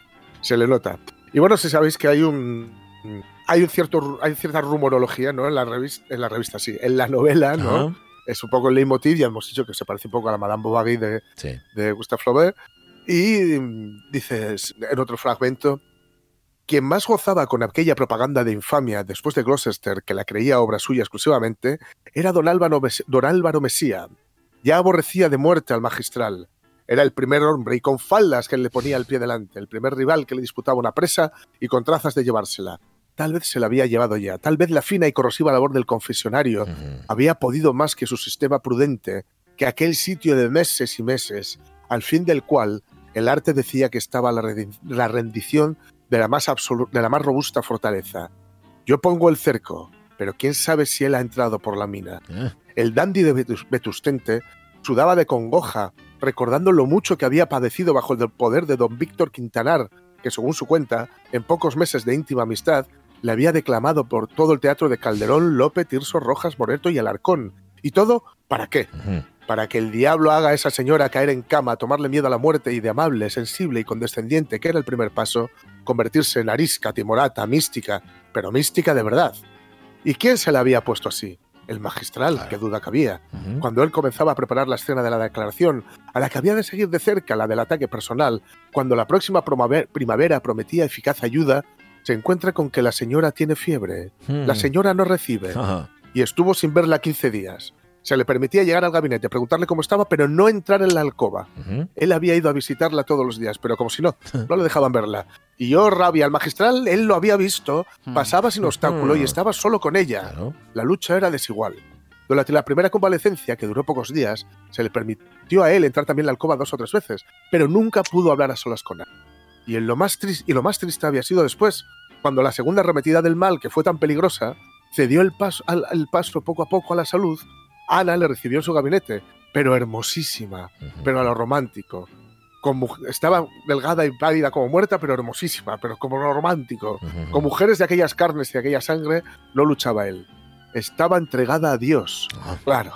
se le nota. Y bueno, si sabéis que hay un hay un cierto hay cierta rumorología, ¿no? En la revista, en la revista sí, en la novela, ¿no? Ajá. Es un poco el leitmotiv, ya hemos dicho que se parece un poco a la Madame Bovary de, Sí. de Gustave Flaubert. Y dices en otro fragmento, quien más gozaba con aquella propaganda de infamia después de Gloucester, que la creía obra suya exclusivamente, era don Álvaro, don Álvaro Mesía. Ya aborrecía de muerte al magistral. Era el primer hombre y con faldas que le ponía el pie delante, el primer rival que le disputaba una presa y con trazas de llevársela. Tal vez se la había llevado ya, tal vez la fina y corrosiva labor del confesionario había podido más que su sistema prudente, que aquel sitio de meses y meses, al fin del cual el arte decía que estaba la rendición de la, más de la más robusta fortaleza. Yo pongo el cerco, pero quién sabe si él ha entrado por la mina. Eh, El dandy de Vetus- Vetustente sudaba de congoja, recordando lo mucho que había padecido bajo el poder de don Víctor Quintanar, que según su cuenta, en pocos meses de íntima amistad, le había declamado por todo el teatro de Calderón, Lope, Tirso, Rojas, Moreto y Alarcón. ¿Y todo para qué? Para que el diablo haga a esa señora caer en cama, tomarle miedo a la muerte y de amable, sensible y condescendiente, que era el primer paso, convertirse en arisca, timorata, mística, pero mística de verdad. ¿Y quién se la había puesto así? El magistral, Claro. qué duda cabía. Cuando él comenzaba a preparar la escena de la declaración, a la que había de seguir de cerca la del ataque personal, cuando la próxima primavera prometía eficaz ayuda, se encuentra con que la señora tiene fiebre. La Mm. señora no recibe y estuvo sin verla 15 días. Se le permitía llegar al gabinete, preguntarle cómo estaba, pero no entrar en la alcoba. Él había ido a visitarla todos los días, pero como si no, (laughs) no le dejaban verla. Y yo, rabia, al magistral, él lo había visto, pasaba sin obstáculo y estaba solo con ella. Claro. La lucha era desigual. Durante la primera convalecencia, que duró pocos días, se le permitió a él entrar también en la alcoba dos o tres veces, pero nunca pudo hablar a solas con él. Y, en lo, más tris- y lo más triste había sido después, cuando la segunda arremetida del mal, que fue tan peligrosa, cedió el paso, al, el paso poco a poco a la salud, Ana le recibió en su gabinete, pero hermosísima, pero a lo romántico. Con estaba delgada y pálida como muerta, pero hermosísima, pero como lo romántico. Con mujeres de aquellas carnes y de aquella sangre no luchaba él. Estaba entregada a Dios. Ah. Claro.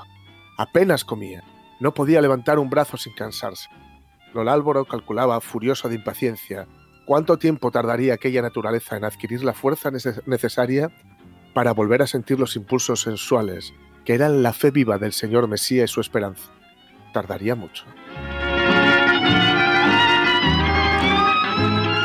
Apenas comía. No podía levantar un brazo sin cansarse. Don Álvaro calculaba, furioso de impaciencia, cuánto tiempo tardaría aquella naturaleza en adquirir la fuerza nece- necesaria para volver a sentir los impulsos sensuales, que eran la fe viva del Señor Mesías y su esperanza. Tardaría mucho.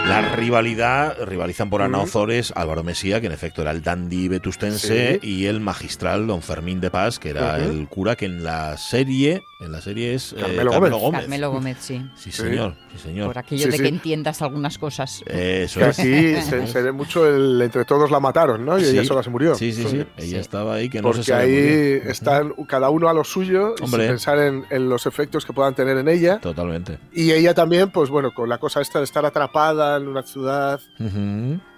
La rivalidad, rivalizan por Ana. Ozores, Álvaro Mesía, que en efecto era el dandy vetustense, Sí. y el magistral don Fermín de Paz, que era el cura que en la serie, en la serie es eh, Carmelo Carmelo, Gómez. Gómez. Carmelo Gómez, sí. Sí, señor, sí, señor. Por aquello Sí, de sí. que entiendas algunas cosas. Eso Que es. aquí se, se ve mucho el entre todos la mataron, ¿no? Y Sí. ella sola se murió. Sí, sí, sí. Ella estaba ahí que no se Porque sabe muy ahí están cada uno a lo suyo, sin pensar en, en los efectos que puedan tener en ella. Totalmente. Y ella también, pues bueno, con la cosa esta de estar atrapada en una ciudad.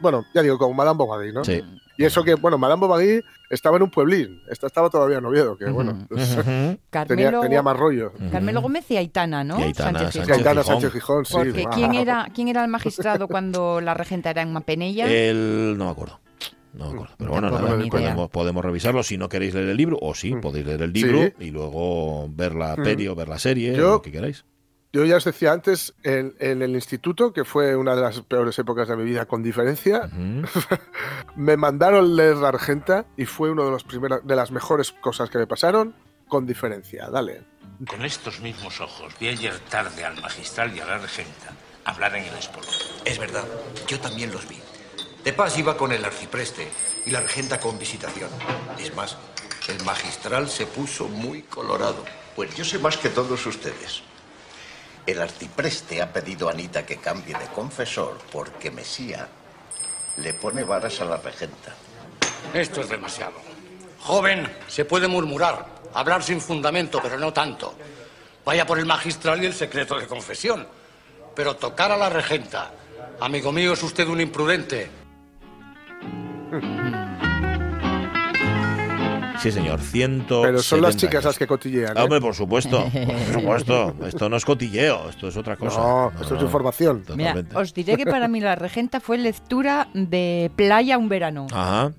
Bueno, ya digo, como Madame Bovary, ¿no? Sí. Y eso que, bueno, Madame Bovary estaba en un pueblín. Esta estaba todavía en Oviedo, que bueno, pues, (laughs) tenía, más rollo. Carmelo Gómez y Aitana, ¿no? Y Aitana Sánchez Sánchez Gijón. Sánchez Gijón, sí. Porque. ¿quién era, ¿quién era el magistrado cuando la regenta era en Mapenella? El, no me acuerdo. No me acuerdo. Pero bueno, nada, podemos, podemos revisarlo si no queréis leer el libro, o sí, Mm. podéis leer el libro Sí. y luego ver la Mm. peli o ver la serie, Yo- lo que queráis. Yo ya os decía antes, en, en el instituto, que fue una de las peores épocas de mi vida con diferencia, Ujú. (laughs) me mandaron leer la Argenta y fue una de, los de las mejores cosas que me pasaron con diferencia. Dale. Con estos mismos ojos vi ayer tarde al magistral y a la regenta hablar en el espolón. Es verdad, yo también los vi. De Paz iba con el arcipreste y la regenta con visitación. Es más, el magistral se puso muy colorado. Pues yo sé más que todos ustedes. El arcipreste ha pedido a Anita que cambie de confesor porque Mesía le pone varas a la regenta. Esto es demasiado. Joven, se puede murmurar, hablar sin fundamento, pero no tanto. Vaya por el magistral y el secreto de confesión. Pero tocar a la regenta Amigo mío, es usted un imprudente. (laughs) Sí, señor, ciento. Pero son las chicas las que cotillean. ¿eh? Hombre, por supuesto, por (laughs) supuesto. Esto no es cotilleo, esto es otra cosa. No, esto es información. Mira, os diré que para mí la regenta fue lectura de playa un verano. Ajá.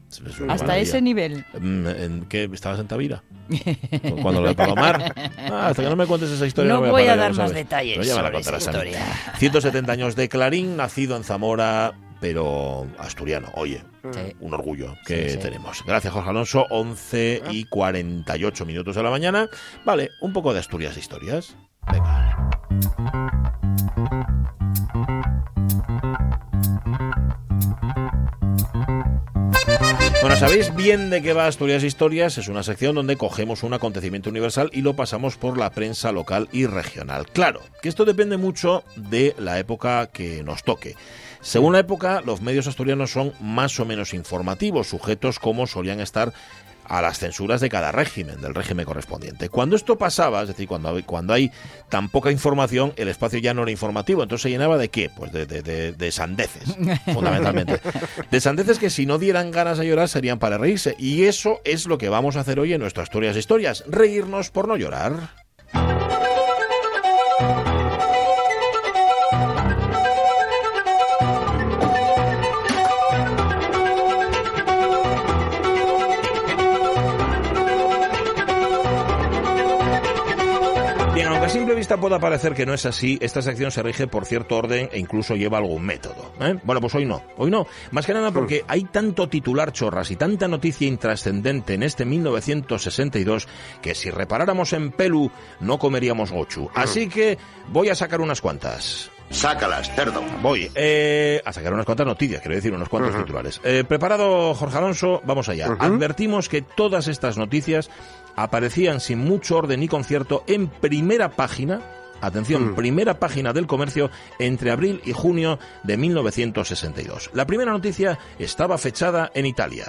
Hasta ese nivel. Mm, ¿En qué? ¿Estabas en Tavira? (laughs) Cuando lo de Palomar. Ah, hasta que no me cuentes esa historia. No, No, voy a parar, dar ya lo más sabes. detalles Pero ya me la contarás a mí. historia. 170 años de Clarín, nacido en Zamora, pero asturiano. Oye, Sí. un orgullo que Sí, sí. tenemos. Gracias, Jorge Alonso. 11 y 48 minutos de la mañana. Vale, un poco de Asturias Historias. Bueno, ¿sabéis bien de qué va Asturias Historias? Es una sección donde cogemos un acontecimiento universal y lo pasamos por la prensa local y regional. Claro, que esto depende mucho de la época que nos toque. Según la época, los medios asturianos son más o menos informativos, sujetos como solían estar a las censuras de cada régimen, del régimen correspondiente. Cuando esto pasaba, es decir, cuando, hay- cuando hay tan poca información, el espacio ya no era informativo. Entonces se llenaba de qué? Pues de, de- de- de sandeces, (laughs) fundamentalmente. De sandeces que si no dieran ganas de llorar serían para reírse. Y eso es lo que vamos a hacer hoy en nuestras historias historias. Reírnos por no llorar. Vista pueda parecer que no es así, esta sección se rige por cierto orden e incluso lleva algún método. ¿eh? Bueno, pues hoy no, hoy no. Más que nada porque hay tanto titular chorras y tanta noticia intrascendente en este 1962 que si reparáramos en Pelu no comeríamos gochu. Así que voy a sacar unas cuantas. Sácalas, cerdo. Voy eh, a sacar unas cuantas noticias, quiero decir, unos cuantos titulares. Eh, Preparado, Jorge Alonso, vamos allá. Advertimos que todas estas noticias aparecían sin mucho orden y concierto en primera página. Atención, primera página del comercio entre abril y junio de 1962. La primera noticia estaba fechada en Italia.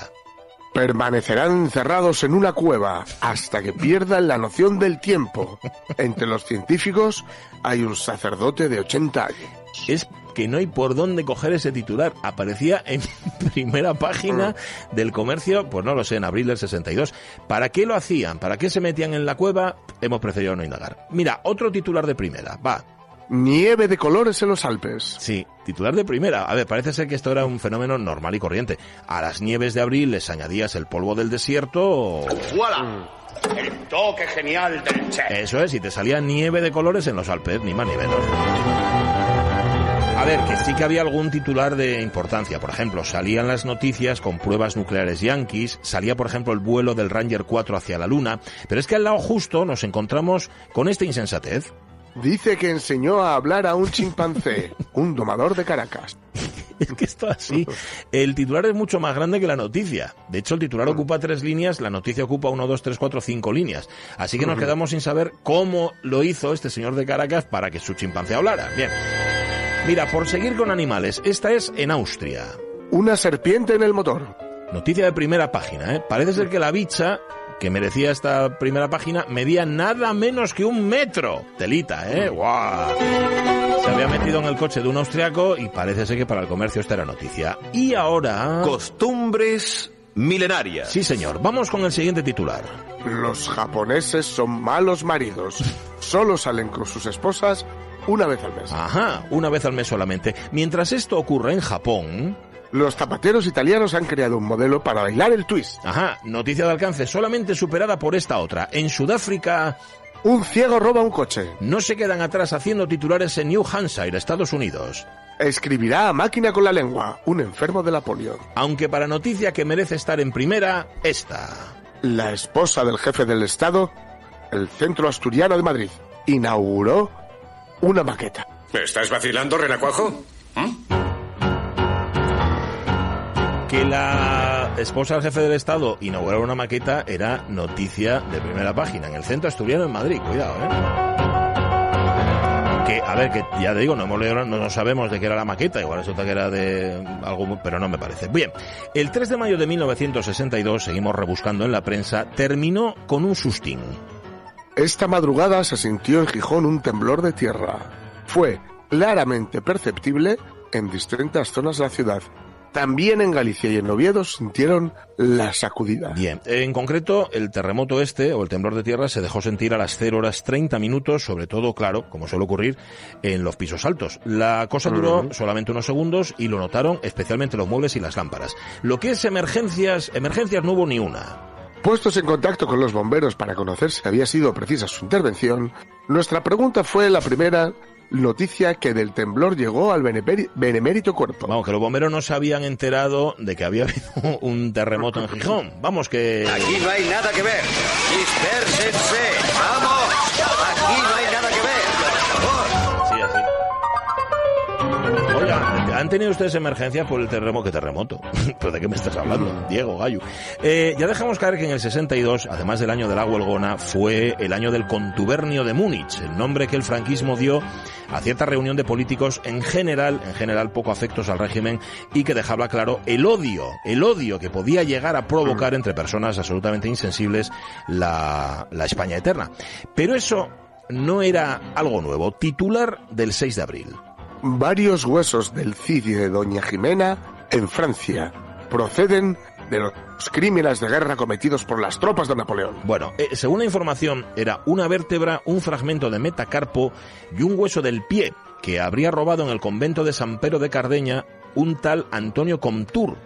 Permanecerán encerrados en una cueva hasta que pierdan la noción del tiempo. Entre los científicos hay un sacerdote de 80 años. Es que no hay por dónde coger ese titular. Aparecía en (laughs) primera página del comercio, pues no lo sé, en abril del 62. ¿Para qué lo hacían? ¿Para qué se metían en la cueva? Hemos preferido no indagar. Mira, otro titular de primera. Va. Nieve de colores en los Alpes. Sí, titular de primera. A ver, parece ser que esto era un fenómeno normal y corriente. A las nieves de abril les añadías el polvo del desierto o... ¡Voilà! El toque genial del chef. Eso es, y te salía nieve de colores en los Alpes, ni más ni menos. A ver, que sí que había algún titular de importancia. Por ejemplo, salían las noticias con pruebas nucleares yanquis, salía, por ejemplo, el vuelo del Ranger 4 hacia la Luna, pero es que al lado justo nos encontramos con esta insensatez. Dice que enseñó a hablar a un chimpancé, un domador de Caracas. (laughs) Es que esto así. El titular es mucho más grande que la noticia. De hecho, el titular ocupa tres líneas, la noticia ocupa uno, dos, tres, cuatro, cinco líneas. Así que nos quedamos sin saber cómo lo hizo este señor de Caracas para que su chimpancé hablara. Bien. Mira, por seguir con animales, esta es en Austria. Una serpiente en el motor. Noticia de primera página, ¿eh? Parece ser que la bicha que merecía esta primera página medía nada menos que un metro. Telita, ¿eh? ¡Guau! Se había metido en el coche de un austriaco y parece ser que para el comercio esta era noticia. Y ahora... Costumbres milenarias. Sí, señor. Vamos con el siguiente titular. Los japoneses son malos maridos. (laughs) Solo salen con sus esposas una vez al mes. Ajá, una vez al mes solamente. Mientras esto ocurre en Japón... Los zapateros italianos han creado un modelo para bailar el twist. Ajá, noticia de alcance solamente superada por esta otra. En Sudáfrica... Un ciego roba un coche. No se quedan atrás haciendo titulares en New Hampshire, Estados Unidos. Escribirá a máquina con la lengua, un enfermo de la polio. Aunque para noticia que merece estar en primera, esta. La esposa del jefe del Estado, el Centro Asturiano de Madrid, inauguró una maqueta. ¿Me estás vacilando, Renacuajo? Que la esposa del jefe del Estado inaugurara una maqueta era noticia de primera página en el Centro Asturiano en Madrid. Cuidado, ¿eh? A ver, que ya te digo, no hemos leído, no, no sabemos de qué era la maqueta, igual resulta que era de algo, pero no me parece. Bien, el 3 de mayo de 1962, seguimos rebuscando en la prensa, terminó con un sustín. Esta madrugada se sintió en Gijón un temblor de tierra. Fue claramente perceptible en distintas zonas de la ciudad. También en Galicia y en Oviedo sintieron la sacudida. Bien, en concreto, el terremoto este, o el temblor de tierra, se dejó sentir a las 0 horas 30 minutos, sobre todo, claro, como suele ocurrir, en los pisos altos. La cosa duró solamente unos segundos y lo notaron especialmente los muebles y las lámparas. Lo que es emergencias, emergencias no hubo ni una. Puestos en contacto con los bomberos para conocer si había sido precisa su intervención, nuestra pregunta fue la primera noticia que del temblor llegó al benemérito cuerpo. Vamos, que los bomberos no se habían enterado de que había (laughs) habido un terremoto en Gijón. Vamos, que... Aquí no hay nada que ver. Dispersense. ¡Vamos! ¿Han tenido ustedes emergencias por el terremoto? ¿Qué terremoto? (laughs) ¿Pero de qué me estás hablando? Diego, Gallo. Eh, ya dejamos caer que en el 62, además del año de la huelgona, fue el año del contubernio de Múnich, el nombre que el franquismo dio a cierta reunión de políticos en general, en general poco afectos al régimen y que dejaba claro el odio, el odio que podía llegar a provocar entre personas absolutamente insensibles la, la España eterna. Pero eso no era algo nuevo. Titular del 6 de abril. Varios huesos del Cid y de Doña Jimena en Francia proceden de los crímenes de guerra cometidos por las tropas de Napoleón. Bueno, eh, según la información, era una vértebra, un fragmento de metacarpo y un hueso del pie que habría robado en el convento de San Pedro de Cardeña un tal Antonio Comtur,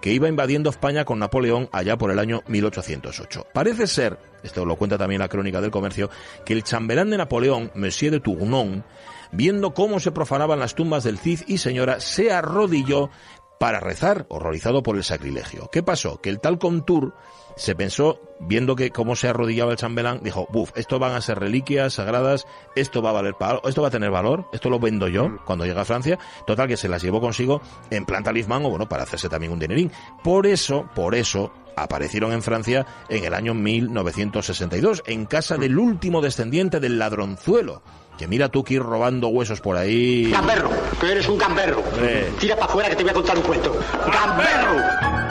que iba invadiendo España con Napoleón allá por el año 1808. Parece ser, esto lo cuenta también la crónica del comercio, que el chambelán de Napoleón, Monsieur de Tournon, viendo cómo se profanaban las tumbas del Cid y señora, se arrodilló para rezar, horrorizado por el sacrilegio. ¿Qué pasó? Que el tal Contour se pensó, viendo que cómo se arrodillaba el chambelán, dijo, buf, esto van a ser reliquias sagradas, esto va a valer para esto va a tener valor, esto lo vendo yo cuando llega a Francia. Total, que se las llevó consigo en plan talismán o bueno, para hacerse también un dinerín. Por eso, por eso, aparecieron en Francia en el año 1962, en casa del último descendiente del ladronzuelo. Que mira tú que ir robando huesos por ahí. Gamberro, que eres un gamberro. Hombre. Tira para afuera que te voy a contar un cuento. ¡Gamberro!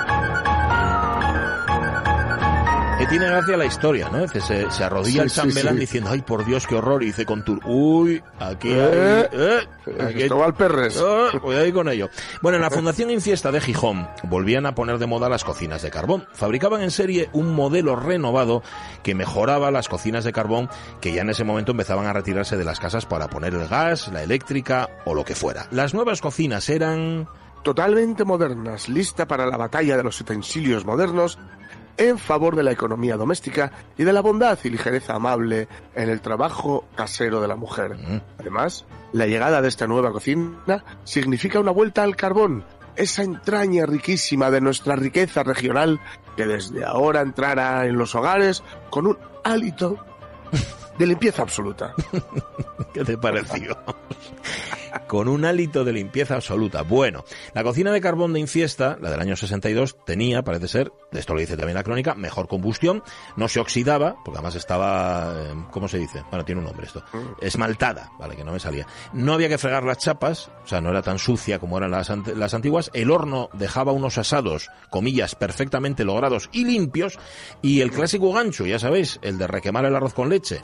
Que tiene gracia la historia, ¿no? Que se, se arrodilla Sí, el sí, chambelán sí. diciendo, ay, por Dios, qué horror. Y dice con tur, uy, aquí hay... Eh, eh, aquí hay- perres. Cuidado ahí con ello. Bueno, en la (laughs) Fundación Infiesta de Gijón volvían a poner de moda las cocinas de carbón. Fabricaban en serie un modelo renovado que mejoraba las cocinas de carbón que ya en ese momento empezaban a retirarse de las casas para poner el gas, la eléctrica o lo que fuera. Las nuevas cocinas eran... Totalmente modernas, lista para la batalla de los utensilios modernos en favor de la economía doméstica y de la bondad y ligereza amable en el trabajo casero de la mujer. Además, la llegada de esta nueva cocina significa una vuelta al carbón, esa entraña riquísima de nuestra riqueza regional que desde ahora entrará en los hogares con un hálito de limpieza absoluta. (laughs) ¿Qué te pareció? (laughs) Con un hálito de limpieza absoluta. Bueno, la cocina de carbón de Infiesta, la del año 62, tenía, parece ser, esto lo dice también la crónica, mejor combustión, no se oxidaba, porque además estaba, eh, ¿cómo se dice? Bueno, tiene un nombre esto, esmaltada, vale, que no me salía. No había que fregar las chapas, o sea, no era tan sucia como eran las, ant- las antiguas, el horno dejaba unos asados, comillas, perfectamente logrados y limpios, y el clásico gancho, ya sabéis, el de requemar el arroz con leche,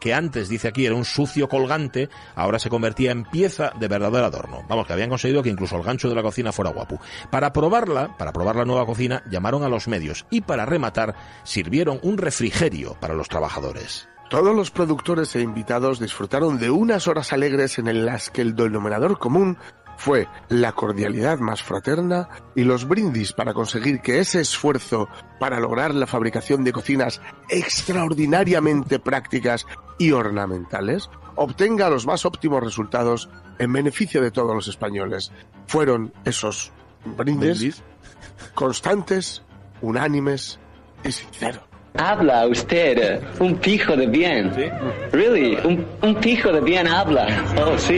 que antes, dice aquí, era un sucio colgante, ahora se convertía en pieza de verdadero adorno. Vamos, que habían conseguido que incluso el gancho de la cocina fuera guapo. Para probarla, para probar la nueva cocina, llamaron a los medios y para rematar, sirvieron un refrigerio para los trabajadores. Todos los productores e invitados disfrutaron de unas horas alegres en las que el denominador común fue la cordialidad más fraterna y los brindis para conseguir que ese esfuerzo para lograr la fabricación de cocinas extraordinariamente prácticas y ornamentales obtenga los más óptimos resultados en beneficio de todos los españoles. Fueron esos brindis, Brindis. constantes, unánimes y sinceros. Habla usted, un pijo de bien. Really, un, un pijo de bien habla. Oh, sí.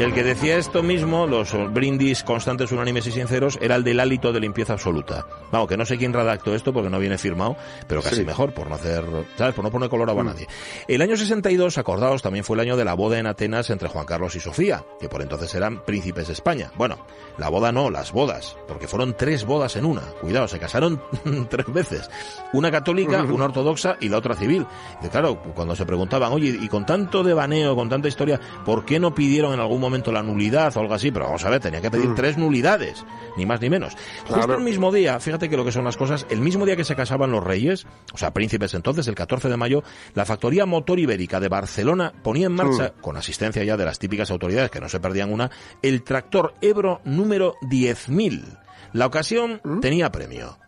El que decía esto mismo, los brindis constantes, unánimes y sinceros, era el del hálito de limpieza absoluta. Vamos, que no sé quién redactó esto porque no viene firmado, pero casi Sí. mejor, por no hacer, ¿sabes? Por no poner color a nadie. El año 62, acordaos, también fue el año de la boda en Atenas entre Juan Carlos y Sofía, que por entonces eran príncipes de España. Bueno, la boda no, las bodas, porque fueron tres bodas en una. Cuidado, se casaron (laughs) tres veces. Una católica, una ortodoxa y la otra civil. Y claro, cuando se preguntaban, oye, y con tanto devaneo, con tanta historia, ¿por qué no pidieron en algún momento momento la nulidad o algo así, pero vamos a ver, tenía que pedir Mm. tres nulidades, ni más ni menos. Justo el mismo día, fíjate que lo que son las cosas, el mismo día que se casaban los reyes, o sea, príncipes entonces, el 14 de mayo, la factoría motor ibérica de Barcelona ponía en marcha, con asistencia ya de las típicas autoridades que no se perdían una, el tractor Ebro número 10.000. La ocasión tenía premio.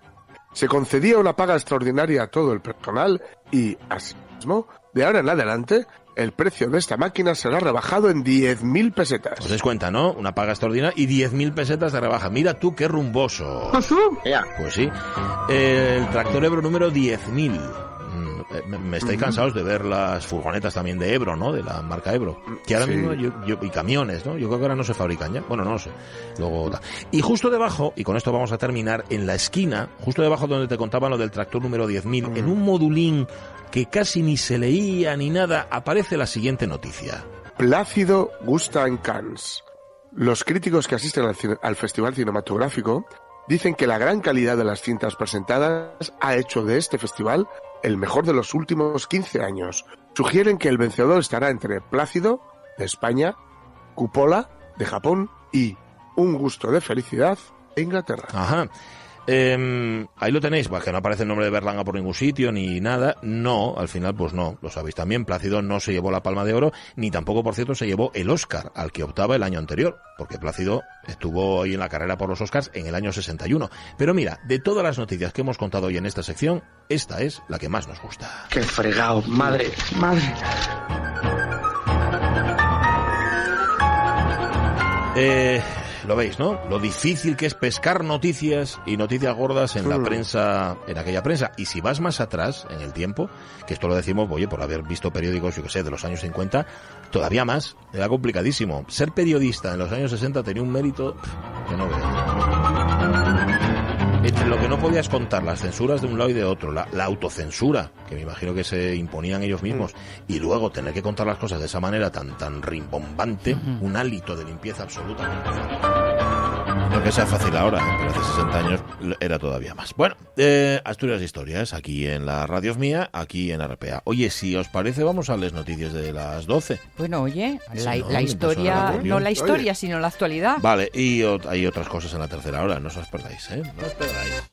Se concedía una paga extraordinaria a todo el personal y, asimismo, de ahora en adelante, el precio de esta máquina será rebajado en 10.000 pesetas. Os dais cuenta, ¿no? Una paga extraordinaria y 10.000 pesetas de rebaja. Mira tú qué rumboso. Pues sí. El tractor Ebro número 10.000. Eh, Me, me estáis cansados de ver las furgonetas también de Ebro, ¿no? De la marca Ebro. Que ahora Sí. mismo, yo, yo- y camiones, ¿no? Yo creo que ahora no se fabrican ya. Bueno, no lo sé. Luego, y justo debajo, y con esto vamos a terminar, en la esquina, justo debajo donde te contaban lo del tractor número 10.000, en un modulín que casi ni se leía ni nada, aparece la siguiente noticia. Plácido gusta en Cannes. Los críticos que asisten al festival cinematográfico dicen que la gran calidad de las cintas presentadas ha hecho de este festival el mejor de los últimos 15 años. Sugieren que el vencedor estará entre Plácido, de España, Cupola, de Japón, y Un gusto de felicidad, de Inglaterra. Ajá. Em, ahí lo tenéis, pues que no aparece el nombre de Berlanga por ningún sitio ni nada. No, al final, pues no, lo sabéis también. Plácido no se llevó la palma de oro, ni tampoco, por cierto, se llevó el Oscar al que optaba el año anterior, porque Plácido estuvo ahí en la carrera por los Oscars en el año 61. Pero mira, de todas las noticias que hemos contado hoy en esta sección, esta es la que más nos gusta. Qué fregado, madre, madre. Eh, lo veis, ¿no? Lo difícil que es pescar noticias y noticias gordas en la Mm. prensa, en aquella prensa. Y si vas más atrás en el tiempo, que esto lo decimos, oye, por haber visto periódicos, yo que sé, de los años 50, todavía más, era complicadísimo. Ser periodista en los años 60 tenía un mérito que no veas. Entre lo que no podías contar, las censuras de un lado y de otro, la, la autocensura, que me imagino que se imponían ellos mismos, y luego tener que contar las cosas de esa manera tan, tan rimbombante, un hálito de limpieza absolutamente. No que sea fácil ahora, ¿eh? pero hace 60 años era todavía más. Bueno, eh, Asturias Historias, aquí en la Radio Mía, aquí en RPA. Oye, si os parece, vamos a las noticias de las 12. Bueno, oye, la, ¿no? la Empezó historia, la no la historia, sino la actualidad. Vale, y hay otras cosas en la tercera hora, no os perdáis, ¿eh? No os perdáis.